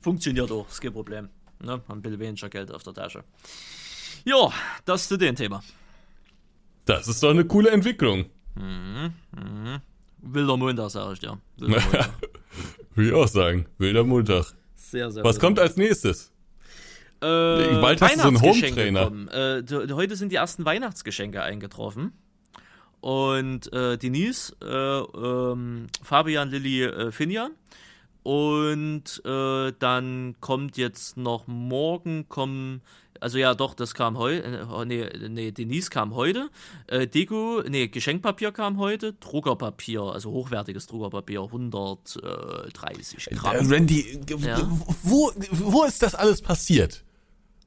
S1: Funktioniert auch, ist kein Problem. Ne, ein bisschen weniger Geld auf der Tasche. Ja, das zu dem Thema.
S2: Das ist doch eine coole Entwicklung.
S1: Mhm, mh. Wilder Montag, sage ich dir.
S2: Wilder Will ich auch sagen. Wilder Montag. Sehr, sehr Was kommt als nächstes?
S1: Äh, Bald hast du so einen Home-Trainer. Äh, heute sind die ersten Weihnachtsgeschenke eingetroffen. Und äh, Denise, äh, ähm, Fabian, Lilly, äh, Finja. Und äh, dann kommt jetzt noch morgen kommen, also ja doch, das kam heute, äh, nee, nee, Denise kam heute, äh, Deko, nee, Geschenkpapier kam heute, Druckerpapier, also hochwertiges Druckerpapier, 130 Gramm.
S2: Randy, ja. wo, wo ist das alles passiert?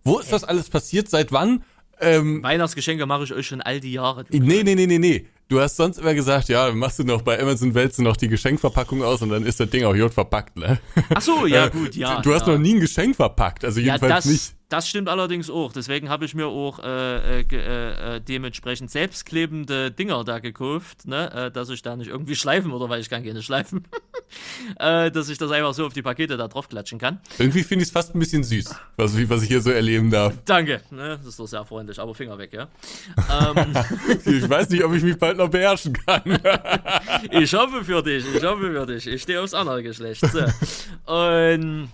S2: Wo ist das alles passiert? Seit wann?
S1: Ähm, Weihnachtsgeschenke mache ich euch schon all die Jahre.
S2: Nee, nee, nee, nee, nee. Du hast sonst immer gesagt, ja, machst du noch bei Amazon wälzt du noch die Geschenkverpackung aus und dann ist das Ding auch jod verpackt, ne?
S1: Ach so, ja, gut, ja.
S2: Du hast
S1: ja.
S2: noch nie ein Geschenk verpackt, also jedenfalls
S1: ja, das,
S2: nicht.
S1: Das stimmt allerdings auch. Deswegen habe ich mir auch äh, äh, äh, dementsprechend selbstklebende Dinger da gekauft, ne? Äh, dass ich da nicht irgendwie schleifen oder weil ich kann keine schleifen, äh, dass ich das einfach so auf die Pakete da drauf klatschen kann.
S2: Irgendwie finde ich es fast ein bisschen süß, was, was ich hier so erleben darf.
S1: Danke, ne? das ist doch sehr freundlich, aber Finger weg, ja.
S2: ähm. ich weiß nicht, ob ich mich bald noch beherrschen kann.
S1: ich hoffe für dich, ich hoffe für dich. Ich stehe aufs andere Geschlecht. So. Und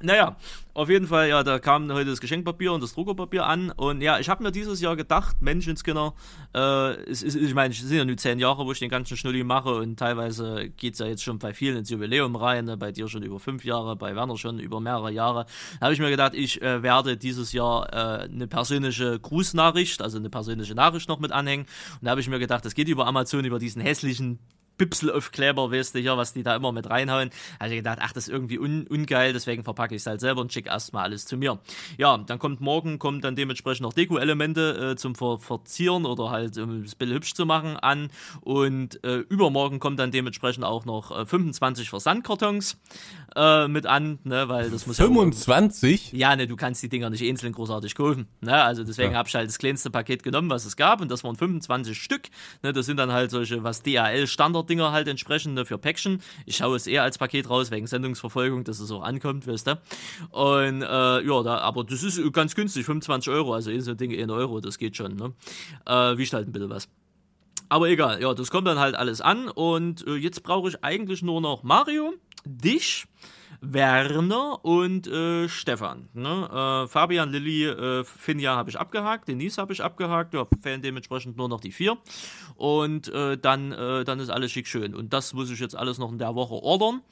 S1: naja, auf jeden Fall, ja, da kam heute das Geschenkpapier und das Druckerpapier an. Und ja, ich habe mir dieses Jahr gedacht, Menschenskinder, äh, es ist, ich meine, es sind ja nur zehn Jahre, wo ich den ganzen Schnulli mache und teilweise geht es ja jetzt schon bei vielen ins Jubiläum rein, ne? bei dir schon über fünf Jahre, bei Werner schon über mehrere Jahre. Da habe ich mir gedacht, ich äh, werde dieses Jahr äh, eine persönliche Grußnachricht, also eine persönliche Nachricht noch mit anhängen. Und da habe ich mir gedacht, das geht über Amazon, über diesen hässlichen Bipselaufkleber, weißt du, hier, was die da immer mit reinhauen. Habe ich gedacht, ach, das ist irgendwie un ungeil, deswegen verpacke ich es halt selber und schicke erstmal alles zu mir. Ja, dann kommt morgen, kommen dann dementsprechend noch Deko-Elemente äh, zum Ver Verzieren oder halt um das Bild hübsch zu machen an. Und äh, übermorgen kommen dann dementsprechend auch noch äh, 25 Versandkartons äh, mit an, ne, weil das muss
S2: 25?
S1: Ja, ja, ne, du kannst die Dinger nicht einzeln großartig kaufen. Ne? Also deswegen ja. habe ich halt das kleinste Paket genommen, was es gab, und das waren 25 Stück. Ne? Das sind dann halt solche, was DHL-Standarddinger halt entsprechend für Päckchen. Ich schaue es eher als Paket raus, wegen Sendungsverfolgung, dass es auch ankommt, weißt du. Und äh, ja, da, aber das ist ganz günstig, 25 Euro, also so ein Ding 1 Euro, das geht schon. Ne? Äh, wie halt ein bisschen was. Aber egal, ja, das kommt dann halt alles an und äh, jetzt brauche ich eigentlich nur noch Mario, dich, Werner und äh, Stefan. Ne? Äh, Fabian, Lilly, äh, Finja habe ich abgehakt, Denise habe ich abgehakt, ja, fehlen dementsprechend nur noch die vier. Und äh, dann, äh, dann ist alles schick schön. Und das muss ich jetzt alles noch in der Woche ordern.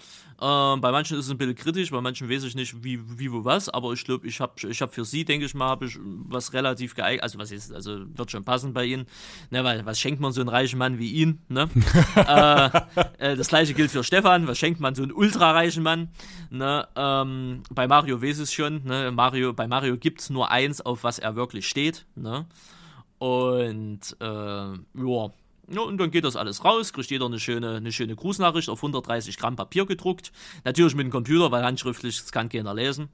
S1: Ähm, bei manchen ist es ein bisschen kritisch, bei manchen weiß ich nicht, wie, wie wo was, aber ich glaube, ich habe ich hab für sie, denke ich mal, habe ich was relativ geeignet, also was ist, also wird schon passen bei ihnen, ne, weil was schenkt man so einen reichen Mann wie ihn, ne? äh, äh, das gleiche gilt für Stefan, was schenkt man so einen ultrareichen Mann, ne? Ähm, bei Mario weiß es schon, ne? Mario, bei Mario gibt es nur eins, auf was er wirklich steht, ne? Und äh, ja, ja, und dann geht das alles raus, kriegt jeder eine schöne, eine schöne Grußnachricht auf 130 Gramm Papier gedruckt. Natürlich mit dem Computer, weil handschriftlich das kann keiner lesen.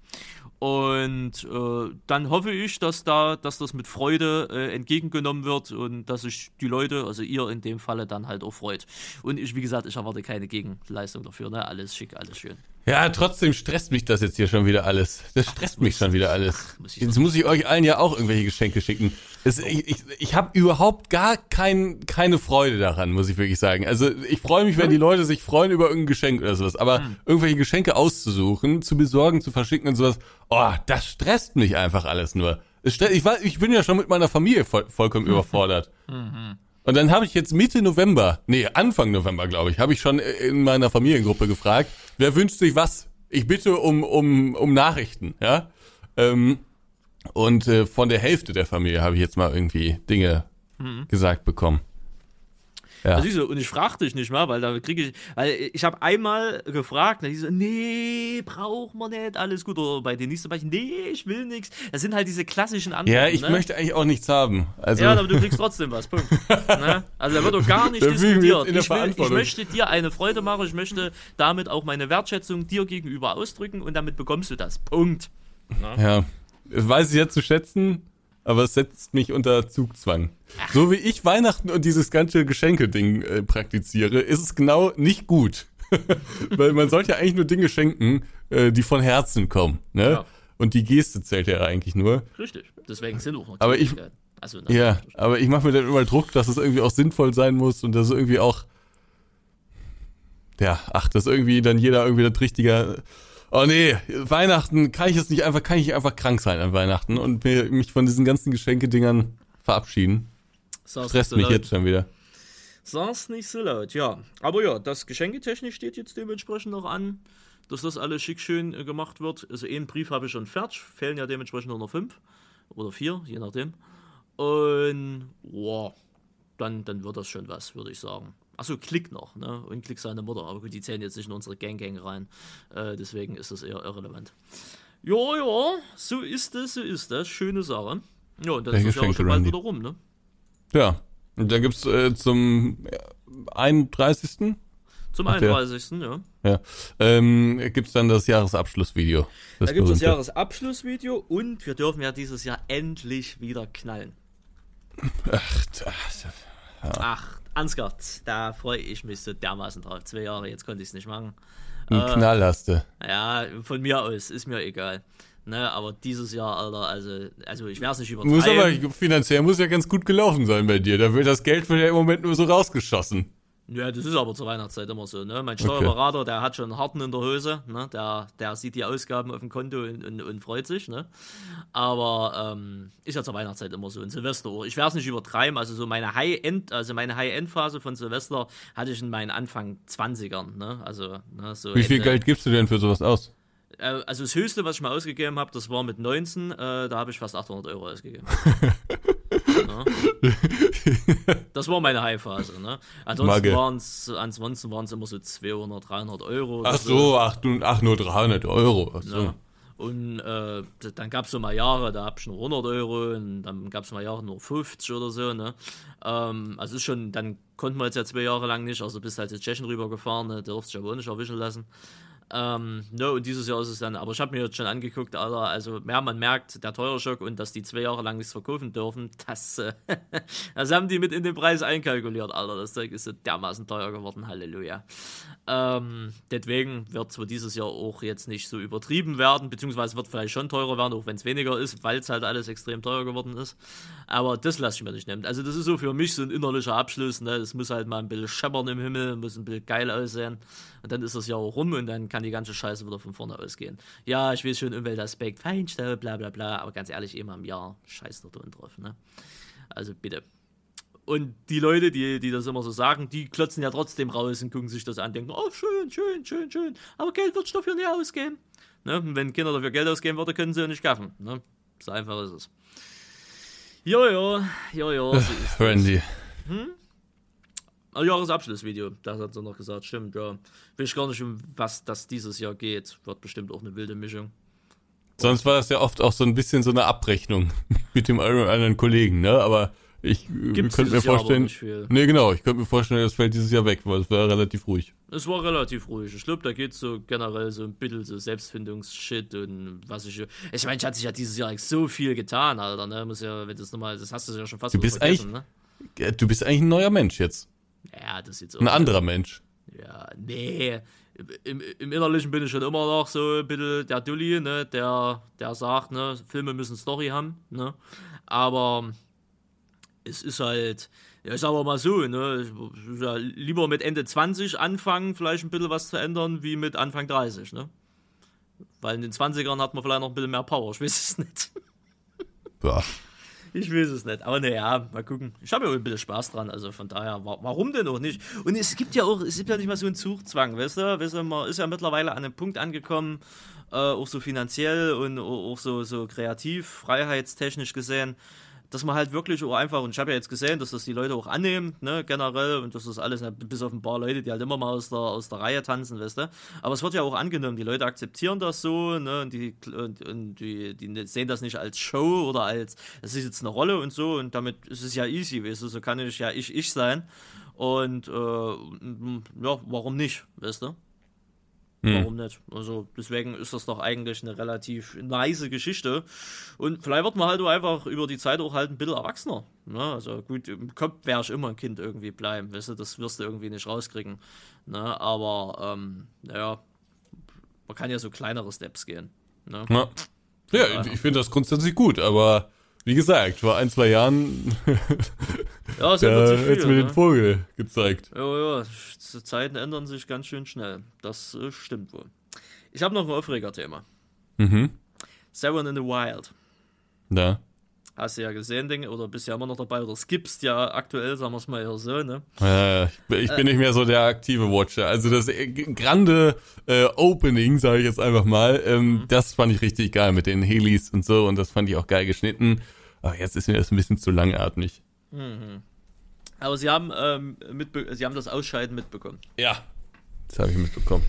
S1: Und äh, dann hoffe ich, dass da, dass das mit Freude äh, entgegengenommen wird und dass sich die Leute, also ihr in dem Falle, dann halt auch freut. Und ich, wie gesagt, ich erwarte keine Gegenleistung dafür, ne? Alles schick, alles schön.
S2: Ja, trotzdem stresst mich das jetzt hier schon wieder alles. Das stresst mich schon wieder alles. Jetzt muss ich euch allen ja auch irgendwelche Geschenke schicken. Es, ich ich, ich habe überhaupt gar kein, keine Freude daran, muss ich wirklich sagen. Also ich freue mich, wenn die Leute sich freuen über irgendein Geschenk oder sowas. Aber hm. irgendwelche Geschenke auszusuchen, zu besorgen, zu verschicken und sowas, oh, das stresst mich einfach alles nur. Ich, war, ich bin ja schon mit meiner Familie voll, vollkommen überfordert. Mhm. Und dann habe ich jetzt Mitte November, nee, Anfang November, glaube ich, habe ich schon in meiner Familiengruppe gefragt, wer wünscht sich was? Ich bitte um, um, um Nachrichten, ja. Ähm, und äh, von der Hälfte der Familie habe ich jetzt mal irgendwie Dinge mhm. gesagt bekommen.
S1: Ja. Also so, und ich fragte dich nicht mal, weil da kriege ich, weil ich habe einmal gefragt, da hieß so, nee, braucht man nicht, alles gut. Oder bei den nächsten Bereichen, nee, ich will nichts. Das sind halt diese klassischen
S2: Antworten. Ja, ich ne? möchte eigentlich auch nichts haben. Also
S1: ja, aber du kriegst trotzdem was. Punkt. ne? Also da wird doch gar nicht diskutiert. Ich, will, ich möchte dir eine Freude machen, ich möchte damit auch meine Wertschätzung dir gegenüber ausdrücken und damit bekommst du das. Punkt.
S2: Ne? Ja, weiß ich jetzt zu schätzen aber es setzt mich unter Zugzwang. So wie ich Weihnachten und dieses ganze Geschenke-Ding äh, praktiziere, ist es genau nicht gut. Weil man sollte ja eigentlich nur Dinge schenken, äh, die von Herzen kommen. Ne? Ja. Und die Geste zählt ja eigentlich nur.
S1: Richtig, deswegen sind auch
S2: Aber ich, also, ja, aber ich mache mir dann immer Druck, dass es irgendwie auch sinnvoll sein muss und dass es irgendwie auch, ja, ach, dass irgendwie dann jeder irgendwie das richtige oh nee, Weihnachten kann ich jetzt nicht einfach, kann ich einfach krank sein an Weihnachten und mir, mich von diesen ganzen Geschenkedingern verabschieden. Sag's Stresst mich laut. jetzt schon wieder.
S1: Sag's nicht so laut, ja. Aber ja, das Geschenketechnik steht jetzt dementsprechend noch an, dass das alles schick schön äh, gemacht wird. Also einen Brief habe ich schon fertig, fehlen ja dementsprechend nur noch fünf oder vier, je nachdem. Und wow, dann, dann wird das schon was, würde ich sagen. Achso, Klick noch, ne? Und Klick seine Mutter. Aber gut, die zählen jetzt nicht in unsere Gang-Gang rein. Äh, deswegen ist das eher irrelevant. Ja, ja, so ist es, so ist das. Schöne Sache. Ja, und dann ist das ja auch schon bald wieder rum, ne?
S2: Ja. Und dann gibt's äh, zum 31.
S1: Zum 31. Der, ja.
S2: Ja. Ähm, gibt's dann das Jahresabschlussvideo.
S1: Das da gibt's das Jahresabschlussvideo und wir dürfen ja dieses Jahr endlich wieder knallen.
S2: Ach, das,
S1: ja. Ach, Ansgar, da freue ich mich so dermaßen drauf. Zwei Jahre, jetzt konnte ich es nicht machen.
S2: Ein äh, Knall hast du.
S1: Ja, von mir aus, ist mir egal. Ne, aber dieses Jahr, Alter, also, also ich werde es nicht übertreiben.
S2: Muss aber finanziell muss ja ganz gut gelaufen sein bei dir. Da wird das Geld wird ja im Moment nur so rausgeschossen.
S1: Ja, das ist aber zur Weihnachtszeit immer so. Ne? Mein Steuerberater, okay. der hat schon einen harten in der Hose. Ne? Der, der sieht die Ausgaben auf dem Konto und, und, und freut sich. Ne? Aber ähm, ist ja zur Weihnachtszeit immer so. Und Silvester, ich werde es nicht übertreiben. Also so meine High-End, also meine High-End-Phase von Silvester hatte ich in meinen Anfang 20ern. Ne? Also, ne, so
S2: Wie viel Ende, Geld gibst du denn für sowas aus?
S1: Äh, also das Höchste, was ich mal ausgegeben habe, das war mit 19. Äh, da habe ich fast 800 Euro ausgegeben. Ne? das war meine High-Phase. Ne? Ansonsten waren es ansonsten waren's immer so 200, 300 Euro.
S2: Ach so, ach, du- ach nur 300 Euro. Ach so.
S1: Ja. Und äh, dann gab es so mal Jahre, da hab ich nur 100 Euro und dann gab es mal Jahre nur 50 oder so. Ne? Ähm, also ist schon, dann konnten wir jetzt ja zwei Jahre lang nicht, also bist halt zu Tschechien rübergefahren, ne? durfst dich aber auch nicht erwischen lassen. Ähm, ne, und dieses Jahr ist es dann, aber ich habe mir jetzt schon angeguckt, Alter, also mehr man merkt, der Teuerschock und dass die zwei Jahre lang nichts verkaufen dürfen, das, äh, das haben die mit in den Preis einkalkuliert, Alter. Das Zeug ist so dermaßen teuer geworden, Halleluja. Ähm, deswegen wird zwar dieses Jahr auch jetzt nicht so übertrieben werden, beziehungsweise wird vielleicht schon teurer werden, auch wenn es weniger ist, weil es halt alles extrem teuer geworden ist. Aber das lasse ich mir nicht nehmen. Also das ist so für mich so ein innerlicher Abschluss. Ne? Das muss halt mal ein bisschen scheppern im Himmel, muss ein bisschen geil aussehen. Und dann ist das Jahr auch rum und dann kann die ganze Scheiße wieder von vorne ausgehen. Ja, ich weiß schon, Umweltaspekt, Feinstaub, bla bla bla, aber ganz ehrlich, immer im Jahr scheiß da drin drauf. Ne? Also bitte. Und die Leute, die, die das immer so sagen, die klotzen ja trotzdem raus und gucken sich das an, denken, oh, schön, schön, schön, schön, aber Geld wird dafür nie ausgeben. Ne? Wenn Kinder dafür Geld ausgeben würden, können sie ja nicht kaufen. Ne? So einfach ist es. Jojo, jojo, das.
S2: Randy.
S1: Ah, Jahresabschlussvideo, das hat sie noch gesagt, stimmt, ja. Weiß gar nicht, um was das dieses Jahr geht. Wird bestimmt auch eine wilde Mischung.
S2: Sonst war das ja oft auch so ein bisschen so eine Abrechnung mit dem einen oder anderen Kollegen, ne? Aber ich äh,
S1: Gibt's
S2: könnte mir vorstellen.
S1: nicht viel.
S2: Nee, genau, ich könnte mir vorstellen, das fällt dieses Jahr weg, weil es war relativ ruhig.
S1: Es war relativ ruhig. Ich glaube, da geht so generell so ein bisschen so Selbstfindungsshit und was ich. Ich meine, ich hatte sich ja dieses Jahr so viel getan, Alter, ne? Muss ja, wenn das nochmal, das hast du ja schon fast
S2: Du bist
S1: vergessen, ne?
S2: Du bist eigentlich ein neuer Mensch jetzt.
S1: Ja, das sieht so
S2: Ein anderer Mensch.
S1: Ja, nee. Im, Im Innerlichen bin ich schon immer noch so ein bisschen der Dulli, ne, der, der sagt, ne, Filme müssen Story haben, ne. Aber es ist halt, ja, ich sag aber mal so, ne, ich- ja, lieber mit Ende 20 anfangen, vielleicht ein bisschen was zu ändern, wie mit Anfang 30, ne. Weil in den 20ern hat man vielleicht noch ein bisschen mehr Power, ich weiß es nicht.
S2: Ja.
S1: Ich weiß es nicht. Aber naja, mal gucken. Ich habe ja ein bisschen Spaß dran. Also von daher, wa warum denn auch nicht? Und es gibt ja auch, es gibt ja nicht mal so einen Zugzwang, weißt du? Weißt du, man ist ja mittlerweile an einem Punkt angekommen, äh, auch so finanziell und auch so, so kreativ, freiheitstechnisch gesehen, dass man halt wirklich auch einfach, und ich habe ja jetzt gesehen, dass das die Leute auch annehmen, ne, generell, und das ist alles, ne, bis auf ein paar Leute, die halt immer mal aus der, aus der Reihe tanzen, weißt du. Aber es wird ja auch angenommen, die Leute akzeptieren das so, ne, und die, und, und die, die sehen das nicht als Show oder als, es ist jetzt eine Rolle und so, und damit ist es ja easy, weißt du, so kann ich ja ich, ich sein. Und, äh, ja, warum nicht, weißt du? Warum nicht? Also deswegen ist das doch eigentlich eine relativ nice Geschichte. Und vielleicht wird man halt auch einfach über die Zeit auch halt ein bisschen erwachsener. Ne? Also gut, im Kopf wäre ich immer ein Kind irgendwie bleiben, weißt du, das wirst du irgendwie nicht rauskriegen. Ne? Aber ähm, naja, man kann ja so kleinere Steps gehen. Ne?
S2: Ja, ja ich, ich finde das grundsätzlich gut, aber wie gesagt, vor ein, zwei Jahren
S1: Ja, es
S2: da
S1: viel.
S2: mir
S1: Ne?
S2: den Vogel gezeigt.
S1: Ja, ja, die Zeiten ändern sich ganz schön schnell. Das äh, stimmt wohl. Ich habe noch ein Aufreger-Thema.
S2: Mhm.
S1: Seven in the Wild.
S2: Da.
S1: Hast du ja gesehen, Dinge, oder bist ja immer noch dabei, oder skippst ja aktuell, sagen wir es mal eher so, ne?
S2: Ja, ich bin- ich bin nicht mehr so der aktive Watcher. Also das äh, grande äh, Opening, sage ich jetzt einfach mal, ähm, das fand ich richtig geil mit den Helis und so und das fand ich auch geil geschnitten. Aber jetzt ist mir das ein bisschen zu langatmig.
S1: Aber sie haben, ähm, mitbe sie haben das Ausscheiden mitbekommen.
S2: Ja. Das habe ich mitbekommen.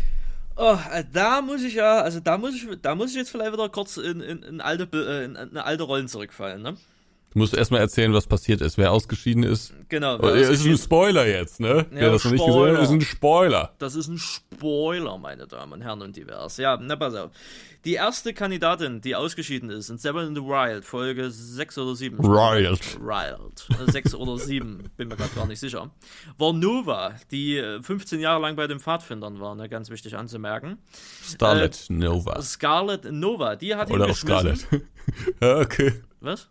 S1: Oh, äh, da muss ich ja, also da muss ich, da muss ich jetzt vielleicht wieder kurz in, in, in alte, äh, in, in alte Rollen zurückfallen, ne?
S2: Du musst erstmal erzählen, was passiert ist, wer ausgeschieden ist.
S1: Genau.
S2: Oh,
S1: wer
S2: ist ein Spoiler jetzt, ne? wer das noch nicht gesehen
S1: Spoiler.
S2: hat, ist ein Spoiler.
S1: Das ist ein Spoiler, meine Damen und Herren und divers. Ja, na pass auf. Die erste Kandidatin, die ausgeschieden ist, in Seven in the Wild, Folge 6 oder 7.
S2: Riot.
S1: Wild. Äh, 6 oder 7, bin mir gerade gar nicht sicher. War Nova, die äh, 15 Jahre lang bei den Pfadfindern war, ne, ganz wichtig anzumerken.
S2: Starlet Nova.
S1: Scarlett Nova, die hat ihn
S2: Oder auch
S1: geschmissen.
S2: Scarlet. ja, okay.
S1: Was?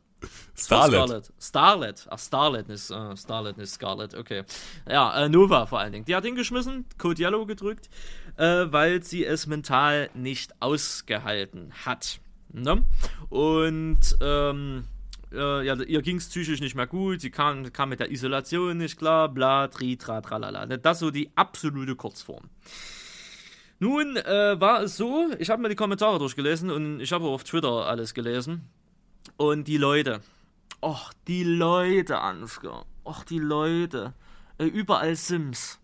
S2: Starlet.
S1: Starlet. Starlet. Ach, Starlet ist äh, Starlet, nicht Scarlet. Okay. Ja, äh, Nova vor allen Dingen. Die hat ihn geschmissen, Code Yellow gedrückt, äh, weil sie es mental nicht ausgehalten hat. Ne? Und ähm, äh, ja, ihr ging es psychisch nicht mehr gut, sie kam, kam mit der Isolation nicht klar, bla, tri, tra, tralala. Das so die absolute Kurzform. Nun äh, war es so, ich habe mir die Kommentare durchgelesen und ich habe auf Twitter alles gelesen. Und die Leute, Och, die Leute, Ansgar. Och, die Leute. Überall Sims.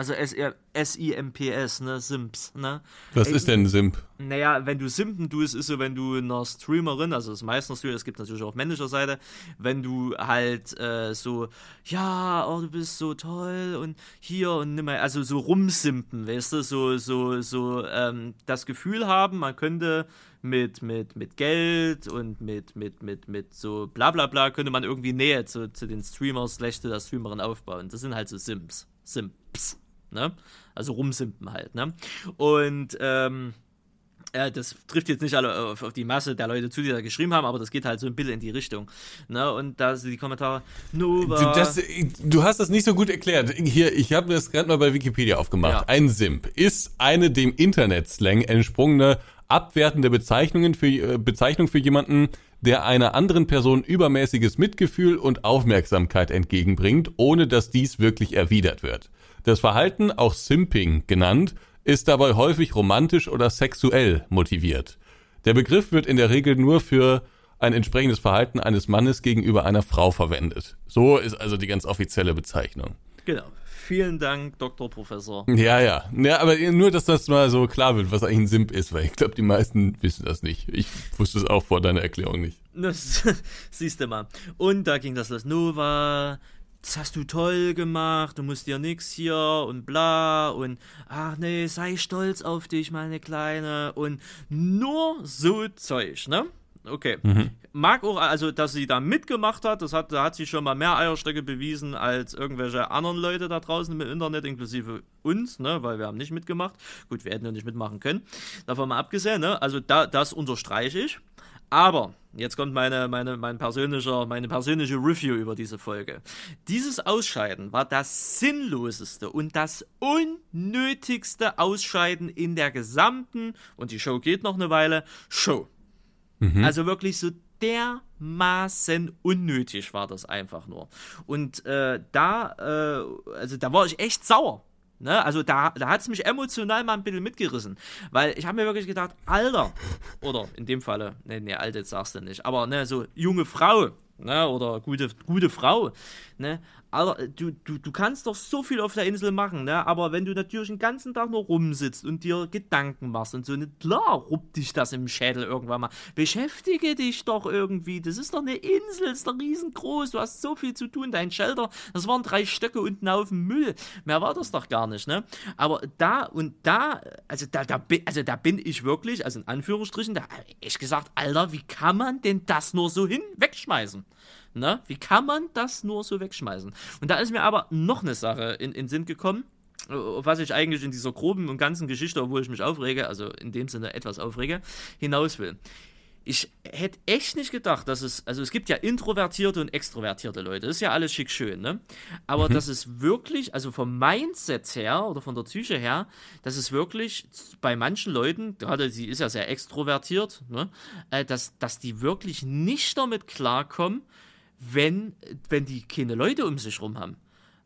S1: Also S-I-M-P-S, ne? Simps, ne?
S2: Was
S1: Ey,
S2: ist denn ein Simp?
S1: Naja, wenn du Simpen tust, ist so, wenn du einer Streamerin, also das ist meistens Streamer, es gibt natürlich auch auf männlicher Seite, wenn du halt äh, so, ja, oh, du bist so toll und hier und nimm mal, also so rumsimpen, weißt du, so, so, so ähm, das Gefühl haben, man könnte mit, mit, mit Geld und mit, mit, mit, mit so bla bla bla, könnte man irgendwie Nähe zu, zu den Streamers, schlechte der Streamerin aufbauen. Das sind halt so Sims. Simps. Ne? Also rumsimpen halt, ne? Und ähm, äh, das trifft jetzt nicht alle auf, auf, die Masse der Leute zu, die da geschrieben haben, aber das geht halt so ein bisschen in die Richtung. Ne? Und da sind die Kommentare, Nova.
S2: Das, du hast das nicht so gut erklärt. Hier, ich habe das gerade mal bei Wikipedia aufgemacht. Ja. Ein Simp ist eine dem Internet-Slang entsprungene abwertende Bezeichnungen für, äh, Bezeichnung für jemanden, der einer anderen Person übermäßiges Mitgefühl und Aufmerksamkeit entgegenbringt, ohne dass dies wirklich erwidert wird. Das Verhalten, auch Simping genannt, ist dabei häufig romantisch oder sexuell motiviert. Der Begriff wird in der Regel nur für ein entsprechendes Verhalten eines Mannes gegenüber einer Frau verwendet. So ist also die ganz offizielle Bezeichnung.
S1: Genau. Vielen Dank, Dr. Professor.
S2: Ja, ja. Ja, aber nur, dass das mal so klar wird, was eigentlich ein Simp ist, weil ich glaube, die meisten wissen das nicht. Ich wusste es auch vor deiner Erklärung nicht.
S1: Das siehst du mal. Und da ging das los. Nova, das hast du toll gemacht, du musst dir nix hier und bla und ach nee, sei stolz auf dich, meine Kleine und nur so Zeug, ne? Okay. Mhm. Mag auch, also, dass sie da mitgemacht hat, das hat, da hat sie schon mal mehr Eierstöcke bewiesen als irgendwelche anderen Leute da draußen im Internet, inklusive uns, ne, weil wir haben nicht mitgemacht. Gut, wir hätten ja nicht mitmachen können. Davon mal abgesehen, ne, also da, das unterstreiche ich. Aber jetzt kommt meine, meine, mein persönlicher, meine persönliche Review über diese Folge. Dieses Ausscheiden war das sinnloseste und das unnötigste Ausscheiden in der gesamten, und die Show geht noch eine Weile, Show. Mhm. Also wirklich so dermaßen unnötig war das einfach nur. Und äh, da, äh, also da war ich echt sauer. Ne? Also da, da hat es mich emotional mal ein bisschen mitgerissen. Weil ich habe mir wirklich gedacht, Alter, oder in dem Falle, ne, ne, alt jetzt sagst du nicht, aber ne, so junge Frau, ne, oder gute, gute Frau, ne, Alter, du, du, du kannst doch so viel auf der Insel machen, ne? Aber wenn du natürlich den ganzen Tag nur rumsitzt und dir Gedanken machst und so, ne, klar ruppt dich das im Schädel irgendwann mal. Beschäftige dich doch irgendwie. Das ist doch eine Insel, ist doch riesengroß. Du hast so viel zu tun. Dein Shelter, das waren drei Stöcke unten auf dem Müll. Mehr war das doch gar nicht, ne? Aber da und da, also da, da, also da bin ich wirklich, also in Anführungsstrichen, da ich gesagt, Alter, wie kann man denn das nur so hin wegschmeißen? Ne? Wie kann man das nur so wegschmeißen? Und da ist mir aber noch eine Sache in, in Sinn gekommen, was ich eigentlich in dieser groben und ganzen Geschichte, obwohl ich mich aufrege, also in dem Sinne etwas aufrege, hinaus will. Ich hätte echt nicht gedacht, dass es, also es gibt ja introvertierte und extrovertierte Leute, das ist ja alles schick schön, ne? Aber mhm. dass es wirklich, also vom Mindset her oder von der Psyche her, dass es wirklich bei manchen Leuten, gerade sie ist ja sehr extrovertiert, ne? Äh, dass, dass die wirklich nicht damit klarkommen, wenn, wenn die keine Leute um sich rum haben.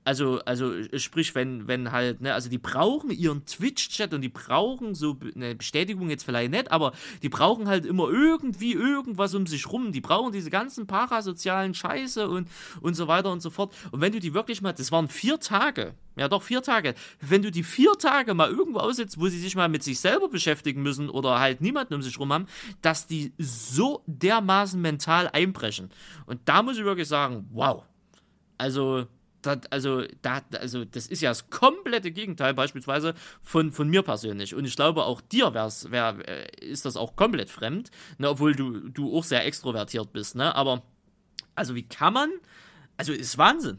S1: Also, also sprich, wenn, wenn halt, ne, also die brauchen ihren Twitch-Chat und die brauchen so eine Bestätigung jetzt vielleicht nicht, aber die brauchen halt immer irgendwie irgendwas um sich rum. Die brauchen diese ganzen parasozialen Scheiße und, und so weiter und so fort. Und wenn du die wirklich mal, das waren vier Tage, ja doch vier Tage, wenn du die vier Tage mal irgendwo aussetzt, wo sie sich mal mit sich selber beschäftigen müssen oder halt niemanden um sich rum haben, dass die so dermaßen mental einbrechen. Und da muss ich wirklich sagen, wow. Also, das, also, da, also das ist ja das komplette Gegenteil beispielsweise von, von mir persönlich. Und ich glaube, auch dir wär's, wär, äh, ist das auch komplett fremd, ne, obwohl du, du auch sehr extrovertiert bist. Ne? Aber, also wie kann man, also ist Wahnsinn.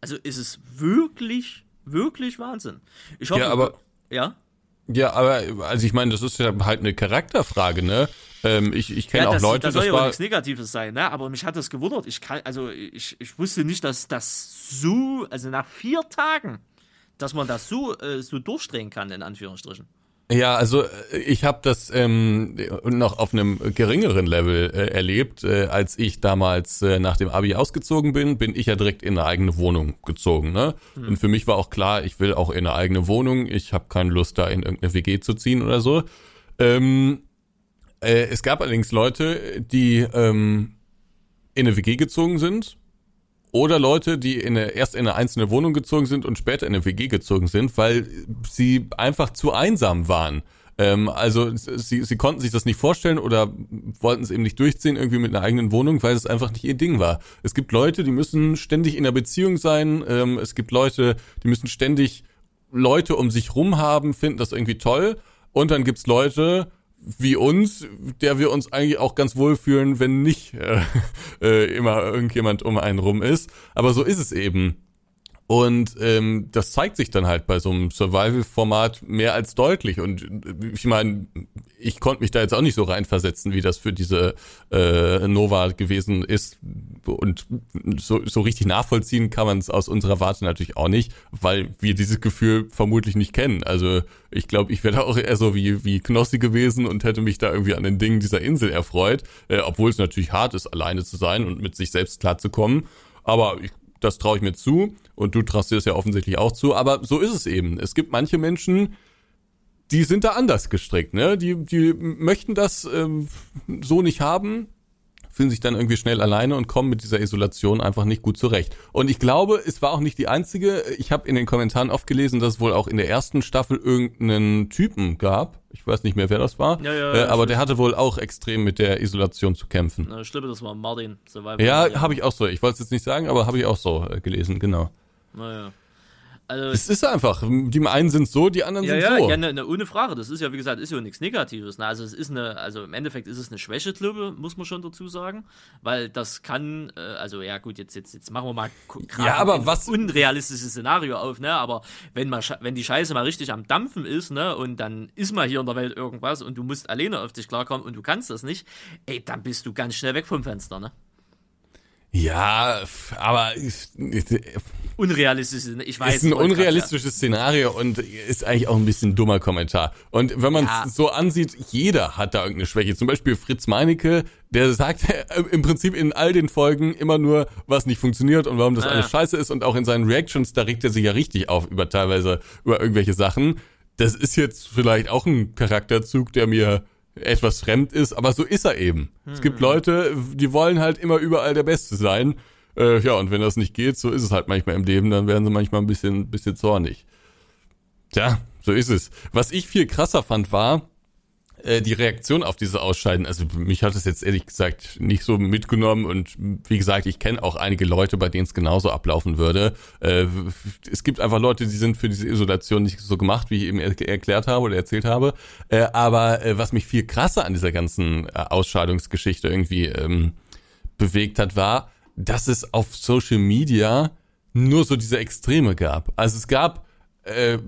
S1: Also ist es wirklich, wirklich Wahnsinn. Ich hoffe,
S2: ja, aber,
S1: ja?
S2: Ja, aber also ich meine, das ist ja halt eine Charakterfrage, ne? Ähm, ich ich kenne ja, auch Leute,
S1: das, das soll ja war, nichts Negatives sein, ne? Aber mich hat das gewundert. Ich kann, also ich, ich wusste nicht, dass das so, also nach vier Tagen, dass man das so äh, so durchdrehen kann in Anführungsstrichen.
S2: Ja, also äh, ich habe das ähm, noch auf einem geringeren Level äh, erlebt. Äh, als ich damals äh, nach dem Abi ausgezogen bin, bin ich ja direkt in eine eigene Wohnung gezogen. Ne? Hm. Und für mich war auch klar, ich will auch in eine eigene Wohnung. Ich habe keine Lust, da in irgendeine WG zu ziehen oder so. Ähm, äh, es gab allerdings Leute, die ähm, in eine WG gezogen sind oder Leute, die in eine, erst in eine einzelne Wohnung gezogen sind und später in eine WG gezogen sind, weil sie einfach zu einsam waren. Ähm, also sie, sie konnten sich das nicht vorstellen oder wollten es eben nicht durchziehen, irgendwie mit einer eigenen Wohnung, weil es einfach nicht ihr Ding war. Es gibt Leute, die müssen ständig in einer Beziehung sein. Ähm, es gibt Leute, die müssen ständig Leute um sich rum haben, finden das irgendwie toll. Und dann gibt's Leute, wie uns, der wir uns eigentlich auch ganz wohl fühlen, wenn nicht äh, äh, immer irgendjemand um einen rum ist. Aber so ist es eben. Und ähm, das zeigt sich dann halt bei so einem Survival-Format mehr als deutlich. Und äh, ich meine, ich konnte mich da jetzt auch nicht so reinversetzen, wie das für diese äh, Nova gewesen ist. Und so, so richtig nachvollziehen kann man es aus unserer Warte natürlich auch nicht, weil wir dieses Gefühl vermutlich nicht kennen. Also ich glaube, ich wäre auch eher so wie, wie Knossi gewesen und hätte mich da irgendwie an den Dingen dieser Insel erfreut, äh, obwohl es natürlich hart ist, alleine zu sein und mit sich selbst klarzukommen. Aber ich das traue ich mir zu und du traust dir das ja offensichtlich auch zu, aber so ist es eben. Es gibt manche Menschen, die sind da anders gestrickt, ne? Die, die möchten das ähm, so nicht haben fühlen sich dann irgendwie schnell alleine und kommen mit dieser Isolation einfach nicht gut zurecht. Und ich glaube, es war auch nicht die einzige. Ich habe in den Kommentaren oft gelesen, dass es wohl auch in der ersten Staffel irgendeinen Typen gab. Ich weiß nicht mehr, wer das war. Ja, ja, äh, aber der hatte wohl auch extrem mit der Isolation zu kämpfen.
S1: Na, schlimm, das war Martin.
S2: Survivor ja, habe ich auch so. Ich wollte es jetzt nicht sagen, aber habe ich auch so äh, gelesen, genau.
S1: Naja.
S2: Also, es ist einfach. Die einen sind so, die anderen
S1: ja,
S2: sind
S1: ja,
S2: so.
S1: Ja, ne, ne, ohne Frage. Das ist ja, wie gesagt, ist ja nichts Negatives. Ne? Also es ist eine, also im Endeffekt ist es eine Schwäche, glaube muss man schon dazu sagen. Weil das kann, äh, also ja gut, jetzt, jetzt, jetzt machen wir mal
S2: ja, aber ein was
S1: unrealistisches Szenario auf, ne? Aber wenn man wenn die Scheiße mal richtig am Dampfen ist, ne, und dann ist mal hier in der Welt irgendwas und du musst alleine auf dich klarkommen und du kannst das nicht, ey, dann bist du ganz schnell weg vom Fenster, ne?
S2: Ja, aber
S1: unrealistisch. Ich weiß.
S2: Ist ein unrealistisches Szenario und ist eigentlich auch ein bisschen ein dummer Kommentar. Und wenn man es ja. so ansieht, jeder hat da irgendeine Schwäche. Zum Beispiel Fritz Meinecke, der sagt im Prinzip in all den Folgen immer nur, was nicht funktioniert und warum das ah, alles scheiße ist. Und auch in seinen Reactions, da regt er sich ja richtig auf über teilweise über irgendwelche Sachen. Das ist jetzt vielleicht auch ein Charakterzug, der mir etwas fremd ist, aber so ist er eben. Mhm. Es gibt hm. Leute, die wollen halt immer überall der Beste sein. Äh, ja, und wenn das nicht geht, so ist es halt manchmal im Leben, dann werden sie manchmal ein bisschen, bisschen zornig. Tja, so ist es. Was ich viel krasser fand, war, äh, die Reaktion auf diese Ausscheiden, also mich hat es jetzt ehrlich gesagt nicht so mitgenommen und wie gesagt, ich kenne auch einige Leute, bei denen es genauso ablaufen würde. Äh, es gibt einfach Leute, die sind für diese Isolation nicht so gemacht, wie ich eben er erklärt habe oder erzählt habe. Äh, aber äh, was mich viel krasser an dieser ganzen äh, Ausscheidungsgeschichte irgendwie ähm, bewegt hat, war, dass es auf Social Media nur so diese Extreme gab. Also es gab äh,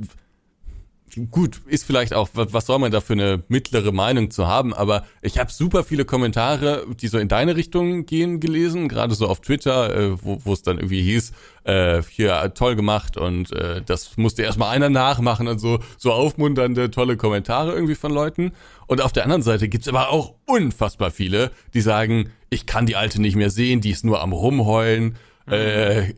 S2: gut, ist vielleicht auch, was soll man da für eine mittlere Meinung zu haben, aber ich habe super viele Kommentare, die so in deine Richtung gehen, gelesen, gerade so auf Twitter, äh, wo es dann irgendwie hieß, äh, hier toll gemacht und äh, das musste erstmal einer nachmachen und so, so aufmunternde, tolle Kommentare irgendwie von Leuten. Und auf der anderen Seite gibt's aber auch unfassbar viele, die sagen, ich kann die Alte nicht mehr sehen, die ist nur am Rumheulen, mhm. äh,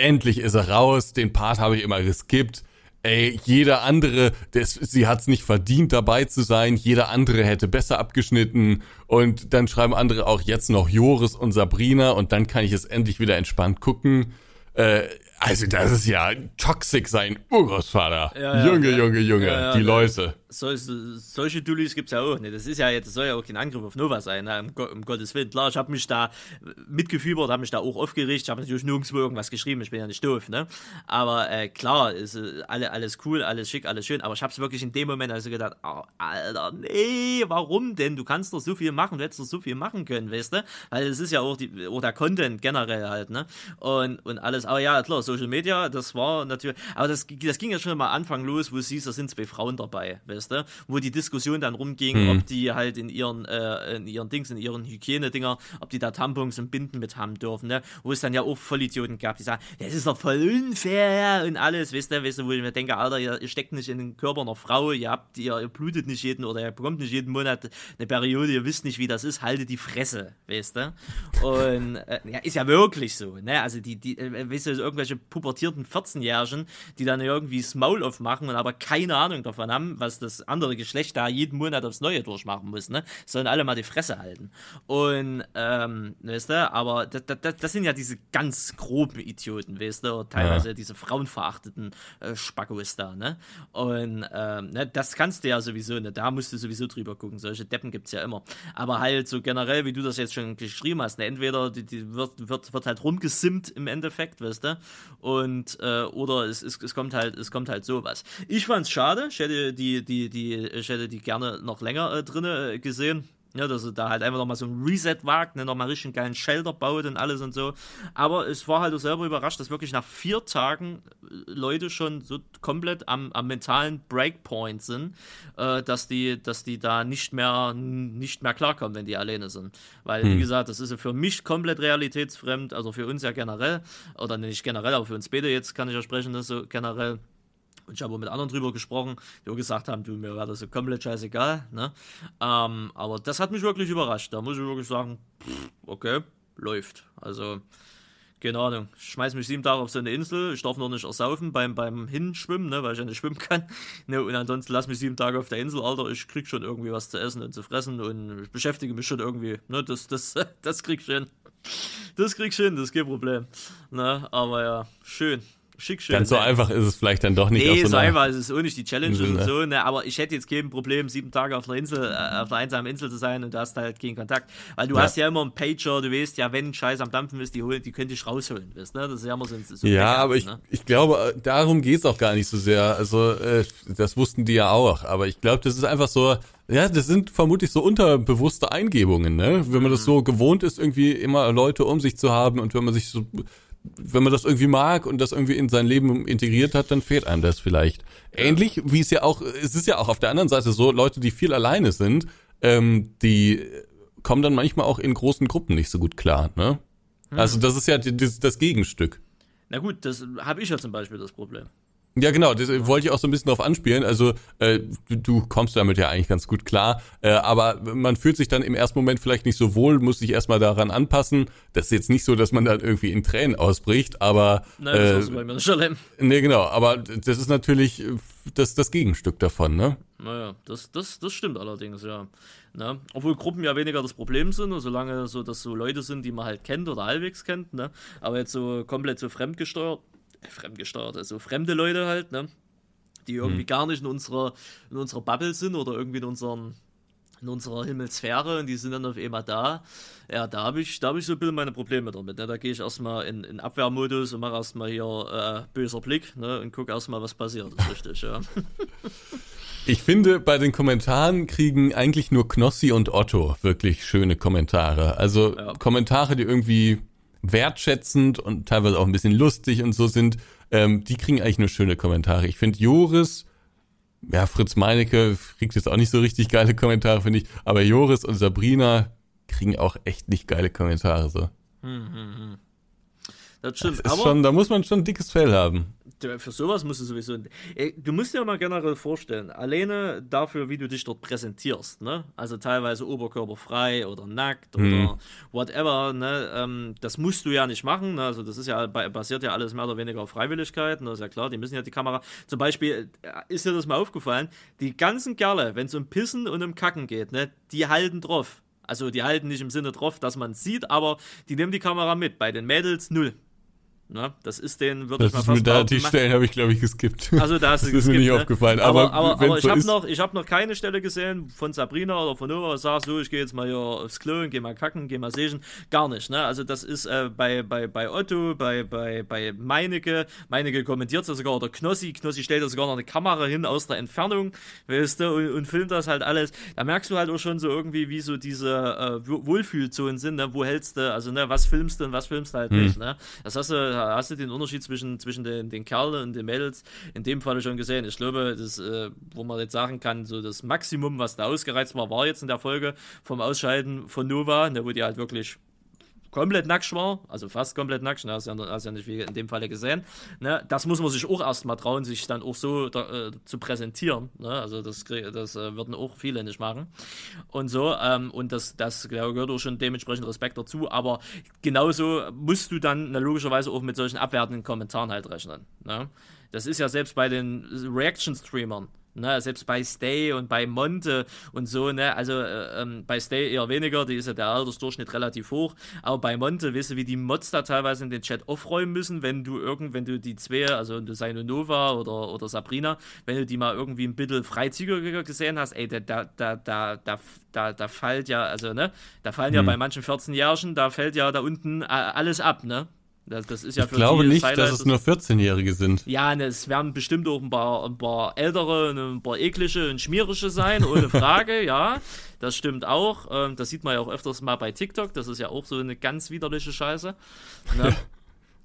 S2: endlich ist er raus, den Part habe ich immer geskippt ey, jeder andere, des, sie hat's nicht verdient, dabei zu sein, jeder andere hätte besser abgeschnitten. Und dann schreiben andere auch jetzt noch Joris und Sabrina. Und dann kann ich es endlich wieder entspannt gucken. Äh, also das ist ja toxic sein. Urgroßvater. Ja, ja, Junge, Junge, Junge, die Leute
S1: so, so, solche Dullis gibt es ja auch. Ne? Das ist ja jetzt, soll ja auch kein Angriff auf Nova sein, ne? um, um Gottes Willen. Klar, ich habe mich da mitgefiebert, habe mich da auch aufgeregt. Ich habe natürlich nirgendwo irgendwas geschrieben, ich bin ja nicht doof. Ne? Aber äh, klar, ist äh, alle, alles cool, alles schick, alles schön. Aber ich habe es wirklich in dem Moment also gedacht, oh, Alter, nee, warum denn? Du kannst doch so viel machen, du hättest doch so viel machen können, weißt du? Weil es ist ja auch, die, auch der Content generell halt. ne Und, und alles. Aber ja, klar, Social Media, das war natürlich. Aber das, das ging ja schon mal Anfang los, wo es hieß, da sind zwei Frauen dabei, weißt weißt wo die Diskussion dann rumging, mhm. ob die halt in ihren, äh, in ihren Dings, in ihren Hygienedinger, ob die da Tampons und Binden mit haben dürfen, ne? Wo es dann ja auch Vollidioten gab, die sagen, das ist doch voll unfair und alles, weißt du, weißt du, wo ich mir denke, Alter, ihr, ihr steckt nicht in den Körper einer Frau, ihr habt, ihr, ihr blutet nicht jeden oder ihr bekommt nicht jeden Monat eine Periode, ihr wisst nicht, wie das ist, haltet die Fresse, weißt du? Und äh, ja, ist ja wirklich so, ne? Also die, die, äh, weißt du, irgendwelche pubertierten 14-Jährigen, die dann irgendwie das Maul aufmachen und aber keine Ahnung davon haben, was das das andere Geschlecht da jeden Monat aufs Neue durchmachen muss, ne? Sollen alle mal die Fresse halten. Und, ähm, weißt du, aber das, das, das sind ja diese ganz groben Idioten, weißt du, teilweise ja. diese frauenverachteten äh, Spackos da, ne? Und, ähm, ne, das kannst du ja sowieso, ne? Da musst du sowieso drüber gucken. Solche Deppen gibt's ja immer. Aber halt so generell, wie du das jetzt schon geschrieben hast, ne? Entweder die, die wird, wird, wird halt rumgesimmt im Endeffekt, weißt du? Und, äh, oder es, es, es kommt halt, es kommt halt sowas. Ich fand's schade, ich hätte die, die, die, ich hätte die gerne noch länger äh, drinne äh, gesehen. Ja, dass er da halt einfach nochmal so ein Reset wagt, ne, nochmal richtig einen geilen Shelter baut und alles und so. Aber es war halt auch selber überrascht, dass wirklich nach vier Tagen äh, Leute schon so komplett am, am mentalen Breakpoint sind, äh, dass, die, dass die da nicht mehr, nicht mehr klarkommen, wenn die alleine sind. Weil, hm. wie gesagt, das ist ja für mich komplett realitätsfremd, also für uns ja generell, oder nicht generell, aber für uns beide jetzt kann ich ja sprechen, das so generell und ich habe mit anderen drüber gesprochen, die auch gesagt haben, du, mir wäre das so komplett scheißegal. Ne? Ähm, aber das hat mich wirklich überrascht. Da muss ich wirklich sagen, pff, okay, läuft. Also, keine Ahnung. Ich schmeiß mich sieben Tage auf so eine Insel. Ich darf noch nicht ersaufen beim, beim Hinschwimmen, ne, weil ich ja nicht schwimmen kann. Ne, und ansonsten lass mich sieben Tage auf der Insel, Alter. Ich krieg schon irgendwie was zu essen und zu fressen und ich beschäftige mich schon irgendwie. Ne, das, das, das krieg ich hin. Das krieg ich hin, das ist kein Problem. Ne, aber ja, schön.
S2: Schick schön. Ganz so einfach ist es vielleicht dann doch nicht.
S1: Nee, so, so einfach ist es auch nicht die Challenge und so, ne? aber ich hätte jetzt kein Problem, sieben Tage auf einer Insel, äh, auf einer einsamen Insel zu sein und du hast halt keinen Kontakt. Weil du ja. hast ja immer einen Pager, du weißt ja, wenn Scheiß am Dampfen ist, die, holen, die könnte ich rausholen, weißt, ne? Das ist ja immer so,
S2: so Ja, aber ich, ne? ich glaube, darum geht's auch gar nicht so sehr. Also, äh, das wussten die ja auch, aber ich glaube, das ist einfach so, ja, das sind vermutlich so unterbewusste Eingebungen, ne? Wenn man das mhm. so gewohnt ist, irgendwie immer Leute um sich zu haben und wenn man sich so wenn man das irgendwie mag und das irgendwie in sein Leben integriert hat, dann fehlt einem das vielleicht. Ähnlich wie es ja auch, es ist ja auch auf der anderen Seite so, Leute, die viel alleine sind, ähm, die kommen dann manchmal auch in großen Gruppen nicht so gut klar, ne? Hm. Also das ist ja das, das Gegenstück.
S1: Na gut, das habe ich ja zum Beispiel das Problem.
S2: Ja, genau, das wollte ich auch so ein bisschen darauf anspielen. Also äh, du, du kommst damit ja eigentlich ganz gut klar, äh, aber man fühlt sich dann im ersten Moment vielleicht nicht so wohl, muss sich erstmal daran anpassen. Das ist jetzt nicht so, dass man dann irgendwie in Tränen ausbricht, aber Nein, das äh, ist bei mir nicht Nee, genau, aber das ist natürlich äh, das, das Gegenstück davon, ne?
S1: Naja, das, das, das stimmt allerdings, ja. Ne? Obwohl Gruppen ja weniger das Problem sind, und solange so, dass so Leute sind, die man halt kennt oder halbwegs kennt, ne? Aber jetzt so komplett so fremdgesteuert fremdgesteuert, also fremde Leute halt, ne? Die irgendwie hm. gar nicht in unserer, in unserer Bubble sind oder irgendwie in unseren in unserer Himmelsphäre und die sind dann auf einmal da. Ja, da habe ich, hab ich so ein bisschen meine Probleme damit. Ne? Da gehe ich erstmal in, in Abwehrmodus und mache erstmal hier äh, böser Blick ne? und gucke erstmal, was passiert. Das ist richtig, ja.
S2: Ich finde, bei den Kommentaren kriegen eigentlich nur Knossi und Otto wirklich schöne Kommentare. Also ja. Kommentare, die irgendwie wertschätzend und teilweise auch ein bisschen lustig und so sind, ähm, die kriegen eigentlich nur schöne Kommentare. Ich finde Joris, ja, Fritz Meinecke kriegt jetzt auch nicht so richtig geile Kommentare, finde ich, aber Joris und Sabrina kriegen auch echt nicht geile Kommentare so. Hm, hm, hm. Das stimmt. Das ist aber schon, da muss man schon ein dickes Fell haben
S1: für sowas musst du sowieso. Du musst dir mal generell vorstellen, alleine dafür, wie du dich dort präsentierst, ne? Also teilweise oberkörperfrei oder nackt mhm. oder whatever, ne? Ähm, das musst du ja nicht machen. Ne? Also das ist ja basiert ja alles mehr oder weniger auf Freiwilligkeit. Ne? Das ist ja klar, die müssen ja die Kamera. Zum Beispiel äh, ist dir das mal aufgefallen, die ganzen Kerle, wenn es um Pissen und um Kacken geht, ne, die halten drauf. Also die halten nicht im Sinne drauf, dass man es sieht, aber die nehmen die Kamera mit. Bei den Mädels null. Ne? das ist den, würde
S2: ich mal fast da, Die Stellen habe ich, glaube ich, geskippt.
S1: Also da hast du Das ist mir nicht ne? aufgefallen. Aber, aber, aber, aber ich so habe noch, hab noch keine Stelle gesehen von Sabrina oder von Nova, sagt so, ich gehe jetzt mal hier aufs Klo und gehe mal kacken, gehe mal sehen. Gar nicht. Ne? Also das ist äh, bei, bei, bei Otto, bei, bei, bei Meinecke. Meinecke kommentiert es sogar, oder Knossi. Knossi stellt da sogar noch eine Kamera hin aus der Entfernung, weißt du, und, und filmt das halt alles. Da merkst du halt auch schon so irgendwie, wie so diese äh, Wohlfühlzonen sind. Ne? Wo hältst du, also ne, was filmst du und was filmst du halt hm. nicht. Ne? Das hast du hast du den Unterschied zwischen, zwischen den, den Kerlen und den Mädels in dem Fall schon gesehen. Ich glaube, das, äh, wo man jetzt sagen kann, so das Maximum, was da ausgereizt war, war jetzt in der Folge vom Ausscheiden von Nova, ne, wo die halt wirklich komplett nackt war, also fast komplett nackt, ne, hast ja, hast ja nicht wie in dem Falle gesehen. Ne, das muss man sich auch erstmal trauen, sich dann auch so äh, zu präsentieren. Ne, also das, das äh, würden auch viele nicht machen. Und so, ähm, und das, das gehört auch schon dementsprechend Respekt dazu, aber genauso musst du dann na, logischerweise auch mit solchen abwertenden Kommentaren halt rechnen. Ne? Das ist ja selbst bei den Reaction-Streamern Ne, selbst bei Stay und bei Monte und so, ne, also äh, ähm, bei Stay eher weniger, die ist ja der Altersdurchschnitt relativ hoch, aber bei Monte, weißt du, wie die Mods da teilweise in den Chat aufräumen müssen, wenn du irgend, wenn du die zwei, also du Seino Nova oder, oder Sabrina, wenn du die mal irgendwie ein bisschen freizügiger gesehen hast, ey, da, da, da, da, da, da, da fällt ja, also, ne, da fallen hm. ja bei manchen 14-Jährigen, da fällt ja da unten äh, alles ab, ne?
S2: Das, das ist ja ich glaube nicht, Highlight, dass es nur 14-Jährige sind.
S1: Ja, ne, es werden bestimmt auch ein paar, ein paar ältere, ein paar eklige und schmierische sein, ohne Frage, ja. Das stimmt auch. Ähm, das sieht man ja auch öfters mal bei TikTok. Das ist ja auch so eine ganz widerliche Scheiße. Ne?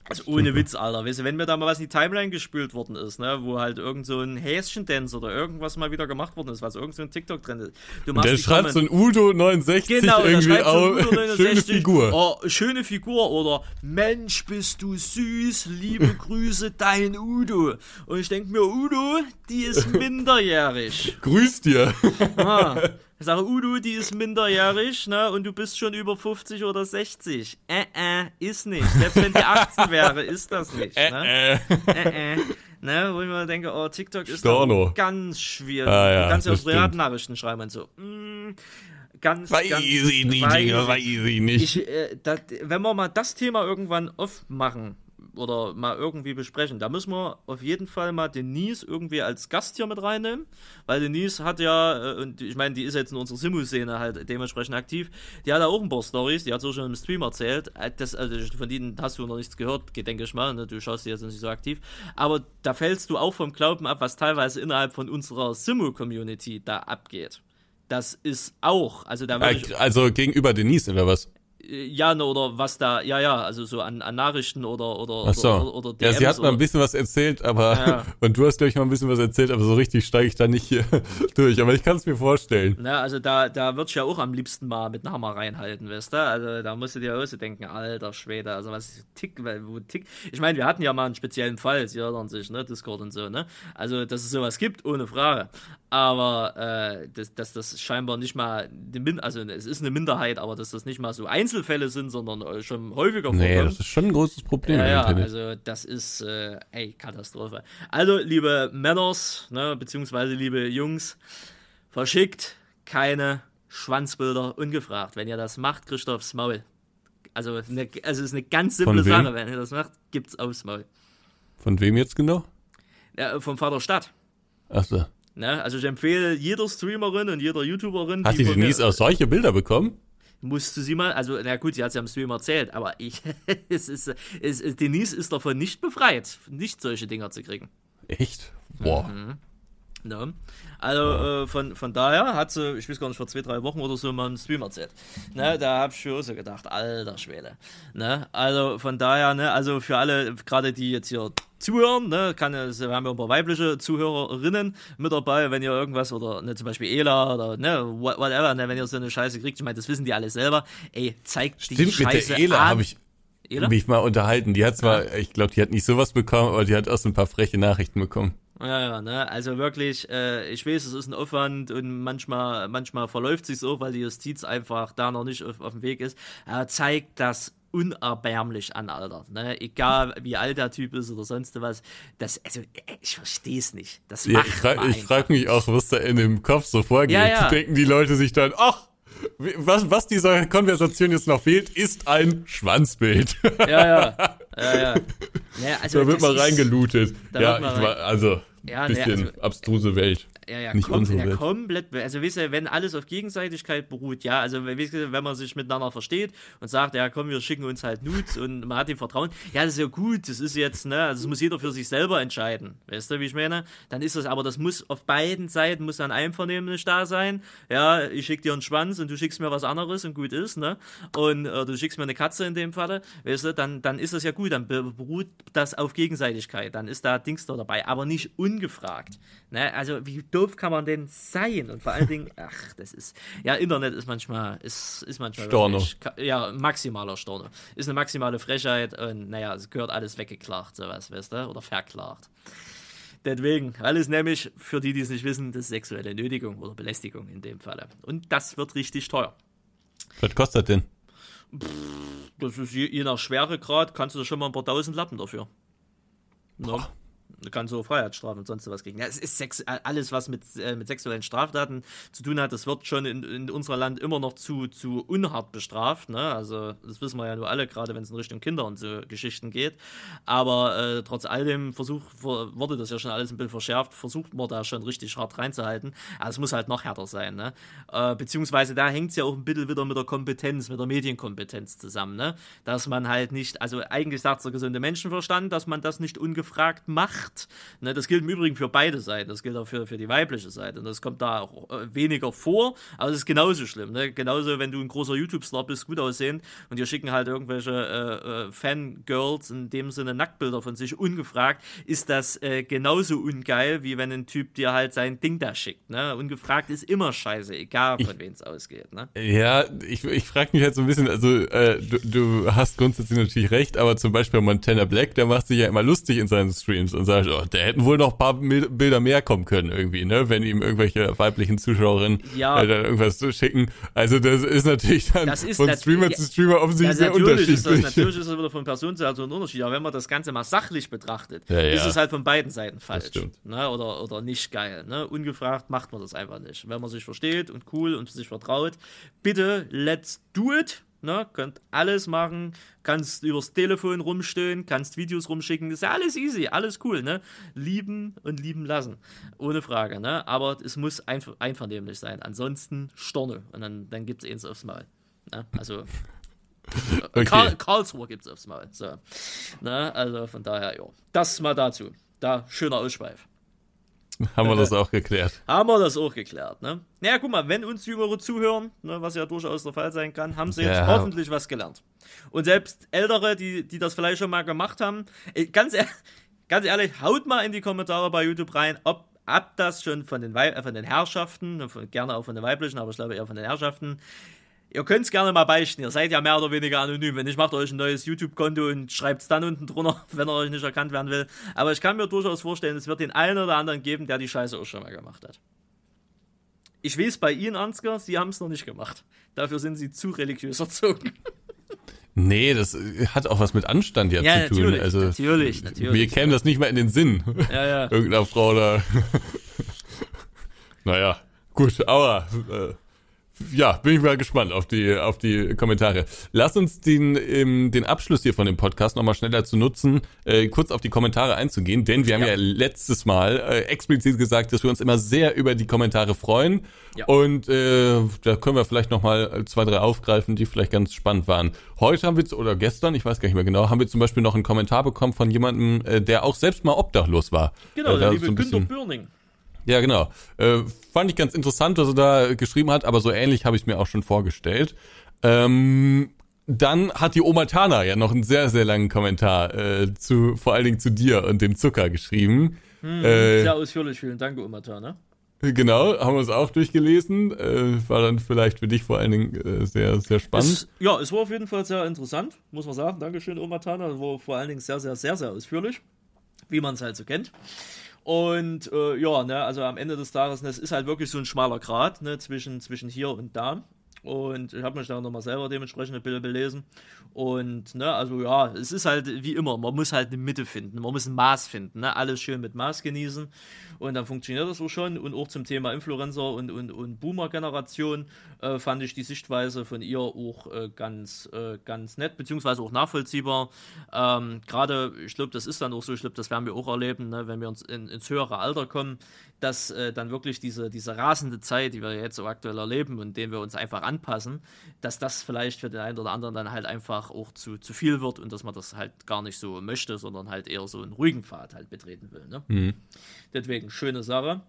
S1: Also ohne Witz, Alter. Weißt du, wenn mir da mal was in die Timeline gespült worden ist, ne, wo halt irgend so ein Häschen-Dance oder irgendwas mal wieder gemacht worden ist, was irgend so ein TikTok-Trend ist.
S2: Du machst der schreibt so ein Udo 69 genau, irgendwie auch. So schöne Figur.
S1: Oh, schöne Figur oder Mensch, bist du süß, liebe Grüße, dein Udo. Und ich denke mir, Udo, die ist minderjährig.
S2: Grüß dir.
S1: Ah. Ich sage, Udo, die ist minderjährig, ne? Und du bist schon über 50 oder 60. Äh, äh, ist nicht. Selbst wenn die 18 wäre, ist das nicht. Ne? Äh, äh. äh, Ne? Wo ich mir denke, oh, TikTok ist ganz schwierig. Ah, ja, du kannst ja auch Privatnachrichten schreiben und so. Mm, ganz,
S2: weiß
S1: ganz,
S2: ich nicht, weiß, weiß ich nicht.
S1: Ich, äh, dat, wenn wir mal das Thema irgendwann aufmachen, oder mal irgendwie besprechen. Da müssen wir auf jeden Fall mal Denise irgendwie als Gast hier mit reinnehmen, weil Denise hat ja, äh, und ich meine, die ist jetzt in unserer Simu-Szene halt dementsprechend aktiv, die hat ja auch ein paar Stories, die hat so schon im Stream erzählt. Äh, das, also von denen hast du noch nichts gehört, denke ich mal, ne? du schaust die jetzt nicht so aktiv. Aber da fällst du auch vom Glauben ab, was teilweise innerhalb von unserer Simu-Community da abgeht. Das ist auch, also da
S2: äh, Also gegenüber Denise oder was?
S1: Ja, oder was da, ja, ja, also so an, an Nachrichten oder oder,
S2: Ach so. oder, oder DMs Ja, sie hat mal ein bisschen was erzählt, aber ja. und du hast glaube ich mal ein bisschen was erzählt, aber so richtig steige ich da nicht hier durch, aber ich kann es mir vorstellen.
S1: Na, also da da würdest du ja auch am liebsten mal mit einem Hammer reinhalten, weißt du? Also da musst du dir auch so denken, alter Schwede, also was tick, wo tick. Ich meine, wir hatten ja mal einen speziellen Fall, sie erinnern sich, ne, Discord und so, ne? Also, dass es sowas gibt, ohne Frage. Aber äh, dass, dass das scheinbar nicht mal, also es ist eine Minderheit, aber dass das nicht mal so Einzelfälle sind, sondern äh, schon häufiger
S2: vorkommt. Nee, das ist schon ein großes Problem.
S1: Ja, ja also das ist, äh, ey, Katastrophe. Also, liebe Männers, ne, beziehungsweise liebe Jungs, verschickt keine Schwanzbilder ungefragt. Wenn ihr das macht, kriegt ihr aufs Maul. Also, eine, also es ist eine ganz simple Sache. Wenn ihr das macht, gibt's aufs Maul.
S2: Von wem jetzt genau?
S1: Ja, vom Vater Stadt.
S2: Ach so.
S1: Ne? Also ich empfehle jeder Streamerin und jeder YouTuberin.
S2: Hat die, die Denise auch solche Bilder bekommen?
S1: Musst du sie mal, also na gut, sie hat es ja am Stream erzählt, aber ich, es ist, es, Denise ist davon nicht befreit, nicht solche Dinger zu kriegen.
S2: Echt? Boah. Mhm.
S1: Ne? Also ja. äh, von, von daher hat sie, ich weiß gar nicht, vor zwei, drei Wochen oder so mal einen Stream erzählt. Ne? Da habe ich schon so gedacht, alter Schwede. Ne? Also von daher, ne, also für alle, gerade die jetzt hier zuhören, ne, kann, wir haben ja ein paar weibliche Zuhörerinnen mit dabei, wenn ihr irgendwas, oder ne, zum Beispiel Ela oder ne, whatever, ne, wenn ihr so eine Scheiße kriegt, ich meine, das wissen die alle selber, ey, zeigt
S2: Stimmt, die Scheiße mit der Ela habe ich Ela? mich mal unterhalten. Die hat zwar, ja. ich glaube, die hat nicht sowas bekommen, aber die hat auch so ein paar freche Nachrichten bekommen.
S1: Ja, ja, ne? Also wirklich, äh, ich weiß, es ist ein Aufwand und manchmal, manchmal verläuft sich so, weil die Justiz einfach da noch nicht auf, auf dem Weg ist. Er zeigt das unerbärmlich an, Alter. Ne? Egal wie alt der Typ ist oder sonst was. Das, also, ich verstehe es nicht. Das ja,
S2: ich frage frag mich auch, was da in dem Kopf so vorgeht. Ja, ja. Denken die Leute sich dann, ach, was, was dieser Konversation jetzt noch fehlt, ist ein Schwanzbild.
S1: Ja, ja. ja, ja.
S2: ja also, da wird mal reingelootet. Ja, war, also, ja, bisschen ne, also, abstruse Welt
S1: ja, ja, nicht kom ja komplett. Also, wisst ihr, wenn alles auf Gegenseitigkeit beruht, ja, also, wisst ihr, wenn man sich miteinander versteht und sagt, ja, komm, wir schicken uns halt Nudes und man hat dem Vertrauen, ja, das ist ja gut, das ist jetzt, ne, also, das muss jeder für sich selber entscheiden. Weißt du, wie ich meine? Dann ist das, aber das muss auf beiden Seiten, muss dann einvernehmlich da sein. Ja, ich schick dir einen Schwanz und du schickst mir was anderes und gut ist, ne? Und äh, du schickst mir eine Katze in dem Falle, weißt du, dann, dann ist das ja gut, dann beruht das auf Gegenseitigkeit, dann ist da Dings da dabei, aber nicht ungefragt. Ne? Also, wie doof kann man denn sein? Und vor allen Dingen, ach, das ist, ja, Internet ist manchmal, ist, ist manchmal
S2: Storno.
S1: Wirklich, ja, maximaler Storno. Ist eine maximale Frechheit und naja, es gehört alles weggeklagt, sowas, weißt du, oder verklagt. Deswegen, alles nämlich, für die, die es nicht wissen, das ist sexuelle Nötigung oder Belästigung in dem Falle. Und das wird richtig teuer.
S2: Was kostet denn?
S1: das ist je, je nach Schweregrad, kannst du da schon mal ein paar tausend Lappen dafür.
S2: No.
S1: Kann so Freiheitsstrafen und sonst was kriegen. Ja, es ist Sex, alles, was mit, äh, mit sexuellen Straftaten zu tun hat, das wird schon in, in unserem Land immer noch zu, zu unhart bestraft. Ne? Also, das wissen wir ja nur alle, gerade wenn es in Richtung Kinder und so Geschichten geht. Aber äh, trotz alledem Versuch, wurde das ja schon alles ein bisschen verschärft, versucht man da schon richtig hart reinzuhalten. Aber es muss halt noch härter sein. Ne? Äh, beziehungsweise da hängt es ja auch ein bisschen wieder mit der Kompetenz, mit der Medienkompetenz zusammen. Ne? Dass man halt nicht, also eigentlich sagt der gesunde Menschenverstand, dass man das nicht ungefragt macht. Ne? Das gilt im Übrigen für beide Seiten. Das gilt auch für, für die weibliche Seite. Und das kommt da auch äh, weniger vor, aber es ist genauso schlimm. Ne? Genauso, wenn du ein großer YouTube-Star bist, gut aussehend und dir schicken halt irgendwelche äh, äh, Fangirls in dem Sinne Nacktbilder von sich ungefragt, ist das äh, genauso ungeil, wie wenn ein Typ dir halt sein Ding da schickt. Ne? Ungefragt ist immer scheiße, egal von wem es ausgeht. Ne?
S2: Ja, ich, ich frage mich halt so ein bisschen, also äh, du, du hast grundsätzlich natürlich recht, aber zum Beispiel Montana Black, der macht sich ja immer lustig in seinen Streams und sagt, oh, der hätten wohl noch ein paar Bilder mehr kommen können irgendwie, ne, wenn ihm irgendwelche weiblichen Zuschauerinnen ja. äh, dann irgendwas zu schicken. Also das ist natürlich dann
S1: ist
S2: von Streamer zu Streamer offensichtlich sehr unterschiedlich.
S1: Ist das, natürlich ist das wieder von Person zu Person ein Unterschied, aber wenn man das Ganze mal sachlich betrachtet, ja, ist es halt von beiden Seiten falsch. Ne, oder, oder nicht geil. Ne? Ungefragt macht man das einfach nicht. Wenn man sich versteht und cool und sich vertraut, bitte let's do it. Ne, könnt alles machen, kannst übers Telefon rumstehen, kannst Videos rumschicken, ist ja alles easy, alles cool, ne? Lieben und lieben lassen, ohne Frage, ne? Aber es muss einver einvernehmlich sein, ansonsten Storne und dann, dann gibt es eins aufs Mal. Ne? Also okay. Karl Karlsruhe gibt es aufs Mal. So. Ne? Also von daher, ja. Das mal dazu. Da, schöner Ausschweif.
S2: Haben wir das auch geklärt.
S1: Haben wir das auch geklärt, ne? Naja, guck mal, wenn uns Jüngere zuhören, ne, was ja durchaus der Fall sein kann, haben sie jetzt ja. hoffentlich was gelernt. Und selbst Ältere, die, die das vielleicht schon mal gemacht haben, äh, ganz, ganz ehrlich, haut mal in die Kommentare bei YouTube rein, ob ab das schon von den, Weib äh, von den Herrschaften, ne, von, gerne auch von den weiblichen, aber ich glaube eher von den Herrschaften, Ihr könnt es gerne mal beichten. Ihr seid ja mehr oder weniger anonym. Wenn ich macht euch ein neues YouTube-Konto und schreibt es dann unten drunter, wenn er euch nicht erkannt werden will. Aber ich kann mir durchaus vorstellen, es wird den einen oder anderen geben, der die Scheiße auch schon mal gemacht hat. Ich weiß bei Ihnen, Ansgar, Sie haben es noch nicht gemacht. Dafür sind Sie zu religiös erzogen.
S2: Nee, das hat auch was mit Anstand ja, ja zu tun.
S1: Natürlich,
S2: also,
S1: natürlich, natürlich.
S2: Wir kämen das nicht mal in den Sinn.
S1: Ja, ja.
S2: Irgendeiner Frau da. naja, gut, aber äh, ja, bin ich mal gespannt auf die, auf die Kommentare. Lass uns den, ähm, den Abschluss hier von dem Podcast nochmal schnell dazu nutzen, äh, kurz auf die Kommentare einzugehen, denn wir haben ja, ja letztes Mal äh, explizit gesagt, dass wir uns immer sehr über die Kommentare freuen. Ja. Und äh, da können wir vielleicht nochmal zwei, drei aufgreifen, die vielleicht ganz spannend waren. Heute haben wir, oder gestern, ich weiß gar nicht mehr genau, haben wir zum Beispiel noch einen Kommentar bekommen von jemandem, äh, der auch selbst mal obdachlos war.
S1: Genau, äh, der liebe so Günter Bürning.
S2: Ja, genau. Äh, fand ich ganz interessant, was er da geschrieben hat, aber so ähnlich habe ich es mir auch schon vorgestellt. Ähm, dann hat die Oma Tana ja noch einen sehr, sehr langen Kommentar äh, zu, vor allen Dingen zu dir und dem Zucker geschrieben.
S1: Hm, äh, sehr ausführlich, vielen Dank, Oma Tana.
S2: Genau, haben wir es auch durchgelesen. Äh, war dann vielleicht für dich vor allen Dingen äh, sehr, sehr spannend.
S1: Es, ja, es war auf jeden Fall sehr interessant, muss man sagen. Dankeschön, Oma Tana. War vor allen Dingen sehr, sehr, sehr, sehr ausführlich, wie man es halt so kennt. Und äh, ja, ne, also am Ende des Tages, ne, es ist halt wirklich so ein schmaler Grat ne, zwischen, zwischen hier und da. Und ich habe mich da nochmal selber dementsprechend ein bisschen belesen. Und, ne, also ja, es ist halt wie immer, man muss halt eine Mitte finden, man muss ein Maß finden, ne? Alles schön mit Maß genießen. Und dann funktioniert das auch schon. Und auch zum Thema Influencer und, und, und Boomer-Generation äh, fand ich die Sichtweise von ihr auch äh, ganz, äh, ganz nett, beziehungsweise auch nachvollziehbar. Ähm, Gerade, ich glaube, das ist dann auch so, ich glaube, das werden wir auch erleben, ne, wenn wir uns in, ins höhere Alter kommen, dass äh, dann wirklich diese, diese rasende Zeit, die wir jetzt so aktuell erleben und denen wir uns einfach anpassen, dass das vielleicht für den einen oder anderen dann halt einfach auch zu, zu viel wird und dass man das halt gar nicht so möchte, sondern halt eher so einen ruhigen Pfad halt betreten will. Ne? Mhm. Deswegen, schöne Sache.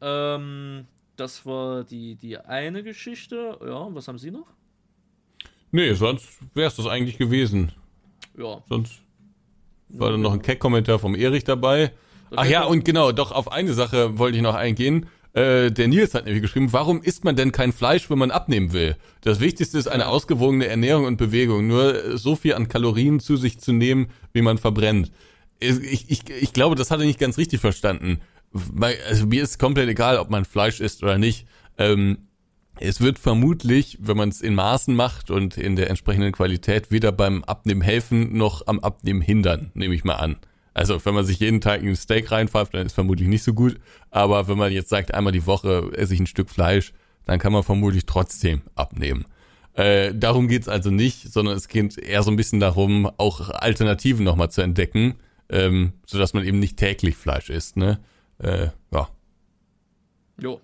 S1: Ähm, das war die, die eine Geschichte. Ja, was haben Sie noch?
S2: Nee, sonst wäre es das eigentlich gewesen.
S1: Ja.
S2: Sonst war dann noch ein Keck-Kommentar vom Erich dabei. Ach ja, und genau, doch auf eine Sache wollte ich noch eingehen. Äh, der Nils hat nämlich geschrieben, warum isst man denn kein Fleisch, wenn man abnehmen will? Das Wichtigste ist eine ausgewogene Ernährung und Bewegung. Nur so viel an Kalorien zu sich zu nehmen, wie man verbrennt. Ich, ich, ich glaube, das hat er nicht ganz richtig verstanden. Also mir ist komplett egal, ob man Fleisch isst oder nicht. Ähm, es wird vermutlich, wenn man es in Maßen macht und in der entsprechenden Qualität, weder beim Abnehmen helfen noch am Abnehmen hindern, nehme ich mal an. Also wenn man sich jeden Tag ein Steak reinpfeift, dann ist vermutlich nicht so gut. Aber wenn man jetzt sagt, einmal die Woche esse ich ein Stück Fleisch, dann kann man vermutlich trotzdem abnehmen. Äh, darum geht's also nicht, sondern es geht eher so ein bisschen darum, auch Alternativen nochmal zu entdecken, ähm, sodass man eben nicht täglich Fleisch isst. Ne? Äh, ja.
S1: Jo,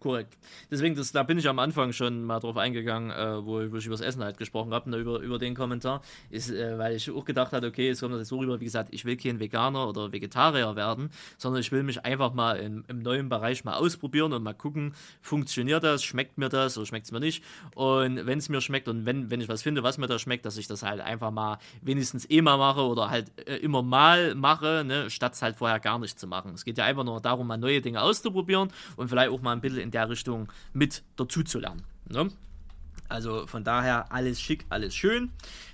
S1: korrekt. Deswegen, das, da bin ich am Anfang schon mal drauf eingegangen, äh, wo, wo, ich über das Essen halt gesprochen habe, ne, über, über den Kommentar, ist, äh, weil ich auch gedacht hatte, okay, es kommt das so rüber, wie gesagt, ich will kein Veganer oder Vegetarier werden, sondern ich will mich einfach mal in, im neuen Bereich mal ausprobieren und mal gucken, funktioniert das, schmeckt mir das oder schmeckt es mir nicht und wenn es mir schmeckt und wenn, wenn ich was finde, was mir da schmeckt, dass ich das halt einfach mal wenigstens eh mal mache oder halt äh, immer mal mache, ne, statt es halt vorher gar nicht zu machen. Es geht ja einfach nur darum, mal neue Dinge auszuprobieren und vielleicht auch mal ein bisschen in der Richtung mit dazu zu lernen. Ne? Also von daher alles schick, alles schön.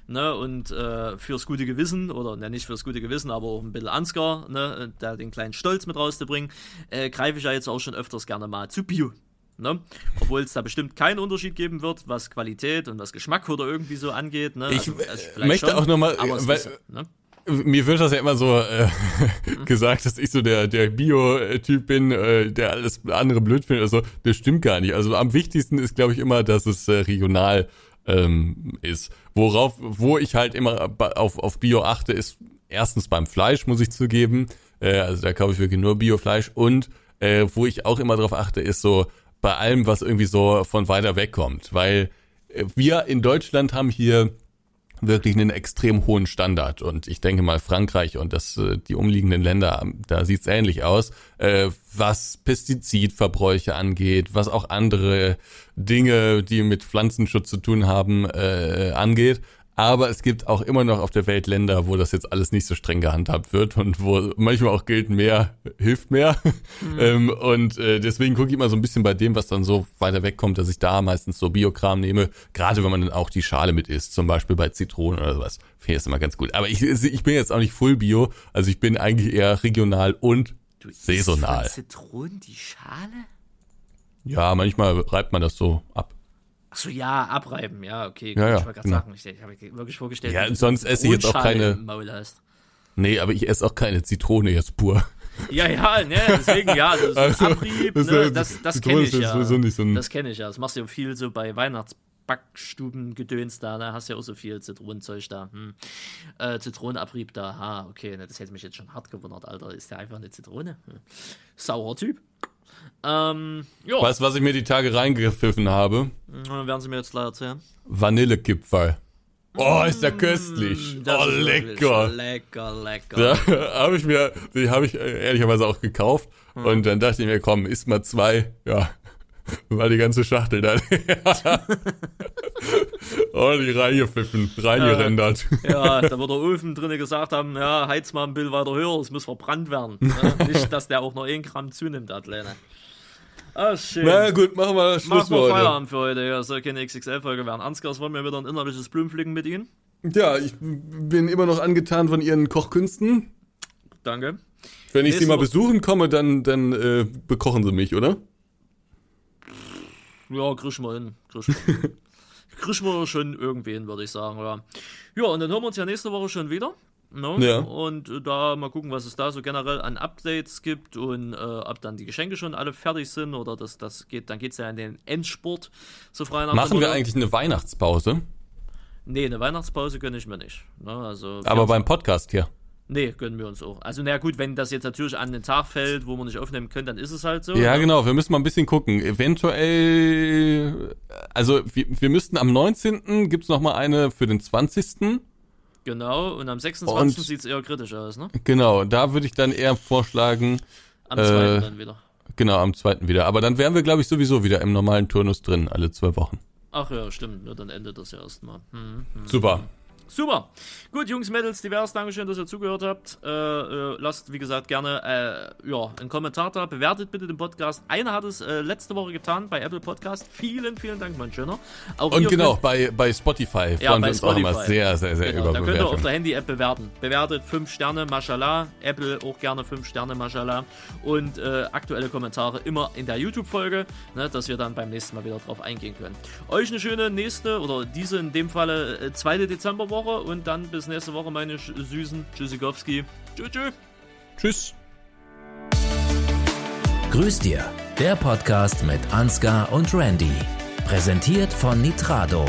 S1: Ne? Und äh, fürs gute Gewissen, oder ne, nicht fürs gute Gewissen, aber auch ein bisschen Ansgar, ne? da den kleinen Stolz mit rauszubringen, äh, greife ich ja jetzt auch schon öfters gerne mal zu Bio. Ne? Obwohl es da bestimmt keinen Unterschied geben wird, was Qualität und was Geschmack oder irgendwie so angeht. Ne?
S2: Ich also, also möchte schon, auch nochmal, weil, ist, ne? Mir wird das ja immer so äh, gesagt, dass ich so der, der Bio-Typ bin, äh, der alles andere blöd findet. Also, das stimmt gar nicht. Also am wichtigsten ist, glaube ich, immer, dass es äh, regional ähm, ist. Worauf, wo ich halt immer auf, auf Bio achte, ist erstens beim Fleisch, muss ich zugeben. Äh, also da kaufe ich wirklich nur Biofleisch. Und äh, wo ich auch immer drauf achte, ist so bei allem, was irgendwie so von weiter weg kommt. Weil äh, wir in Deutschland haben hier wirklich einen extrem hohen Standard. Und ich denke mal, Frankreich und das, äh, die umliegenden Länder, da sieht's ähnlich aus, äh, was Pestizidverbräuche angeht, was auch andere Dinge, die mit Pflanzenschutz zu tun haben, äh, angeht. Aber es gibt auch immer noch auf der Welt Länder, wo das jetzt alles nicht so streng gehandhabt wird und wo manchmal auch gilt, mehr hilft mehr. Mhm. ähm, und äh, deswegen gucke ich immer so ein bisschen bei dem, was dann so weiter wegkommt, dass ich da meistens so Biokram nehme. Gerade wenn man dann auch die Schale mit isst, zum Beispiel bei Zitronen oder sowas. Finde ich das immer ganz gut. Aber ich, ich bin jetzt auch nicht Full Bio, also ich bin eigentlich eher regional und du saisonal.
S1: Zitronen die Schale?
S2: Ja, manchmal reibt man das so ab.
S1: Achso, ja, abreiben, ja, okay.
S2: Ja, ja,
S1: ich wollte gerade genau. sagen, ich, ich habe wirklich vorgestellt,
S2: ja, sonst esse ich jetzt auch keine. Nee, aber ich esse auch keine Zitrone jetzt pur.
S1: Ja, ja, ne, deswegen, ja, so, so also, Abrieb, das, ne, das, das kenne ich ja. So das kenne ich ja. Das machst du ja viel so bei Weihnachtsbackstuben-Gedöns da, ne? Hast ja auch so viel Zitronenzeug da. Hm. Äh, Zitronenabrieb da, ha, okay, ne, das hätte mich jetzt schon hart gewundert, Alter. Ist der einfach eine Zitrone? Hm. Saurer Typ. Ähm,
S2: jo. Weißt du, was ich mir die Tage reingepfiffen habe?
S1: Dann werden Sie mir jetzt gleich erzählen.
S2: Vanillekipferl. Oh, ist der köstlich.
S1: Das
S2: oh, lecker.
S1: Lecker, lecker.
S2: Da habe ich mir, die habe ich ehrlicherweise auch gekauft. Hm. Und dann dachte ich mir, komm, isst mal zwei. Ja, war die ganze Schachtel da. oh, die reingepfiffen, reingerendert.
S1: ja, da wird der Ulfen drinnen gesagt haben, ja, heiz mal ein Bild weiter höher, es muss verbrannt werden. Nicht, dass der auch noch 1 Gramm zunimmt, Atlene. Ah, schön.
S2: Na gut, machen wir Schluss
S1: machen wir Feierabend für heute. Ja, soll keine XXL-Folge werden. Ansgar, wollen wir wieder ein innerliches Blumenpflücken mit Ihnen?
S2: Ja, ich bin immer noch angetan von Ihren Kochkünsten.
S1: Danke.
S2: Wenn ich Sie mal besuchen komme, dann, dann äh, bekochen Sie mich, oder?
S1: Ja, krieg mal hin. Krieg mal, krieg mal schon irgendwen, würde ich sagen. Ja. ja, und dann hören wir uns ja nächste Woche schon wieder. Ne? Ja. Und äh, da mal gucken, was es da so generell an Updates gibt und äh, ob dann die Geschenke schon alle fertig sind oder das, das geht, dann geht es ja in den Endspurt. So frei
S2: nach Machen wir eigentlich eine Weihnachtspause?
S1: Nee, eine Weihnachtspause gönne ich mir nicht. Ne? Also,
S2: Aber beim Podcast hier.
S1: Nee, gönnen wir uns auch. Also, na gut, wenn das jetzt natürlich an den Tag fällt, wo wir nicht aufnehmen können, dann ist es halt so.
S2: Ja, ne? genau, wir müssen mal ein bisschen gucken. Eventuell, also wir, wir müssten am 19. gibt es nochmal eine für den 20.
S1: Genau, und am 26. sieht es eher kritisch aus, ne?
S2: Genau, da würde ich dann eher vorschlagen.
S1: Am 2. Äh, dann wieder.
S2: Genau, am 2. wieder. Aber dann wären wir, glaube ich, sowieso wieder im normalen Turnus drin, alle zwei Wochen.
S1: Ach ja, stimmt, ne, dann endet das ja erstmal. Hm,
S2: hm, Super. Hm.
S1: Super. Gut, Jungs, Mädels, divers, Dankeschön, dass ihr zugehört habt. Äh, äh, lasst, wie gesagt, gerne äh, ja, einen Kommentar da. Bewertet bitte den Podcast. Einer hat es äh, letzte Woche getan bei Apple Podcast. Vielen, vielen Dank, mein Schöner.
S2: Auch Und genau, bei, bei Spotify
S1: ja, bei Spotify.
S2: auch immer sehr, sehr, sehr genau,
S1: Da könnt ihr auf der Handy-App bewerten. Bewertet 5 Sterne, mashallah. Apple auch gerne 5 Sterne, mashallah. Und äh, aktuelle Kommentare immer in der YouTube-Folge, ne, dass wir dann beim nächsten Mal wieder drauf eingehen können. Euch eine schöne nächste oder diese in dem Falle 2. Äh, Dezember-Woche und dann bis nächste Woche, meine Süßen. Tschüssikowski. Tschüss. Tschüss.
S2: Tschüss.
S3: Grüß dir, der Podcast mit Ansgar und Randy. Präsentiert von Nitrado.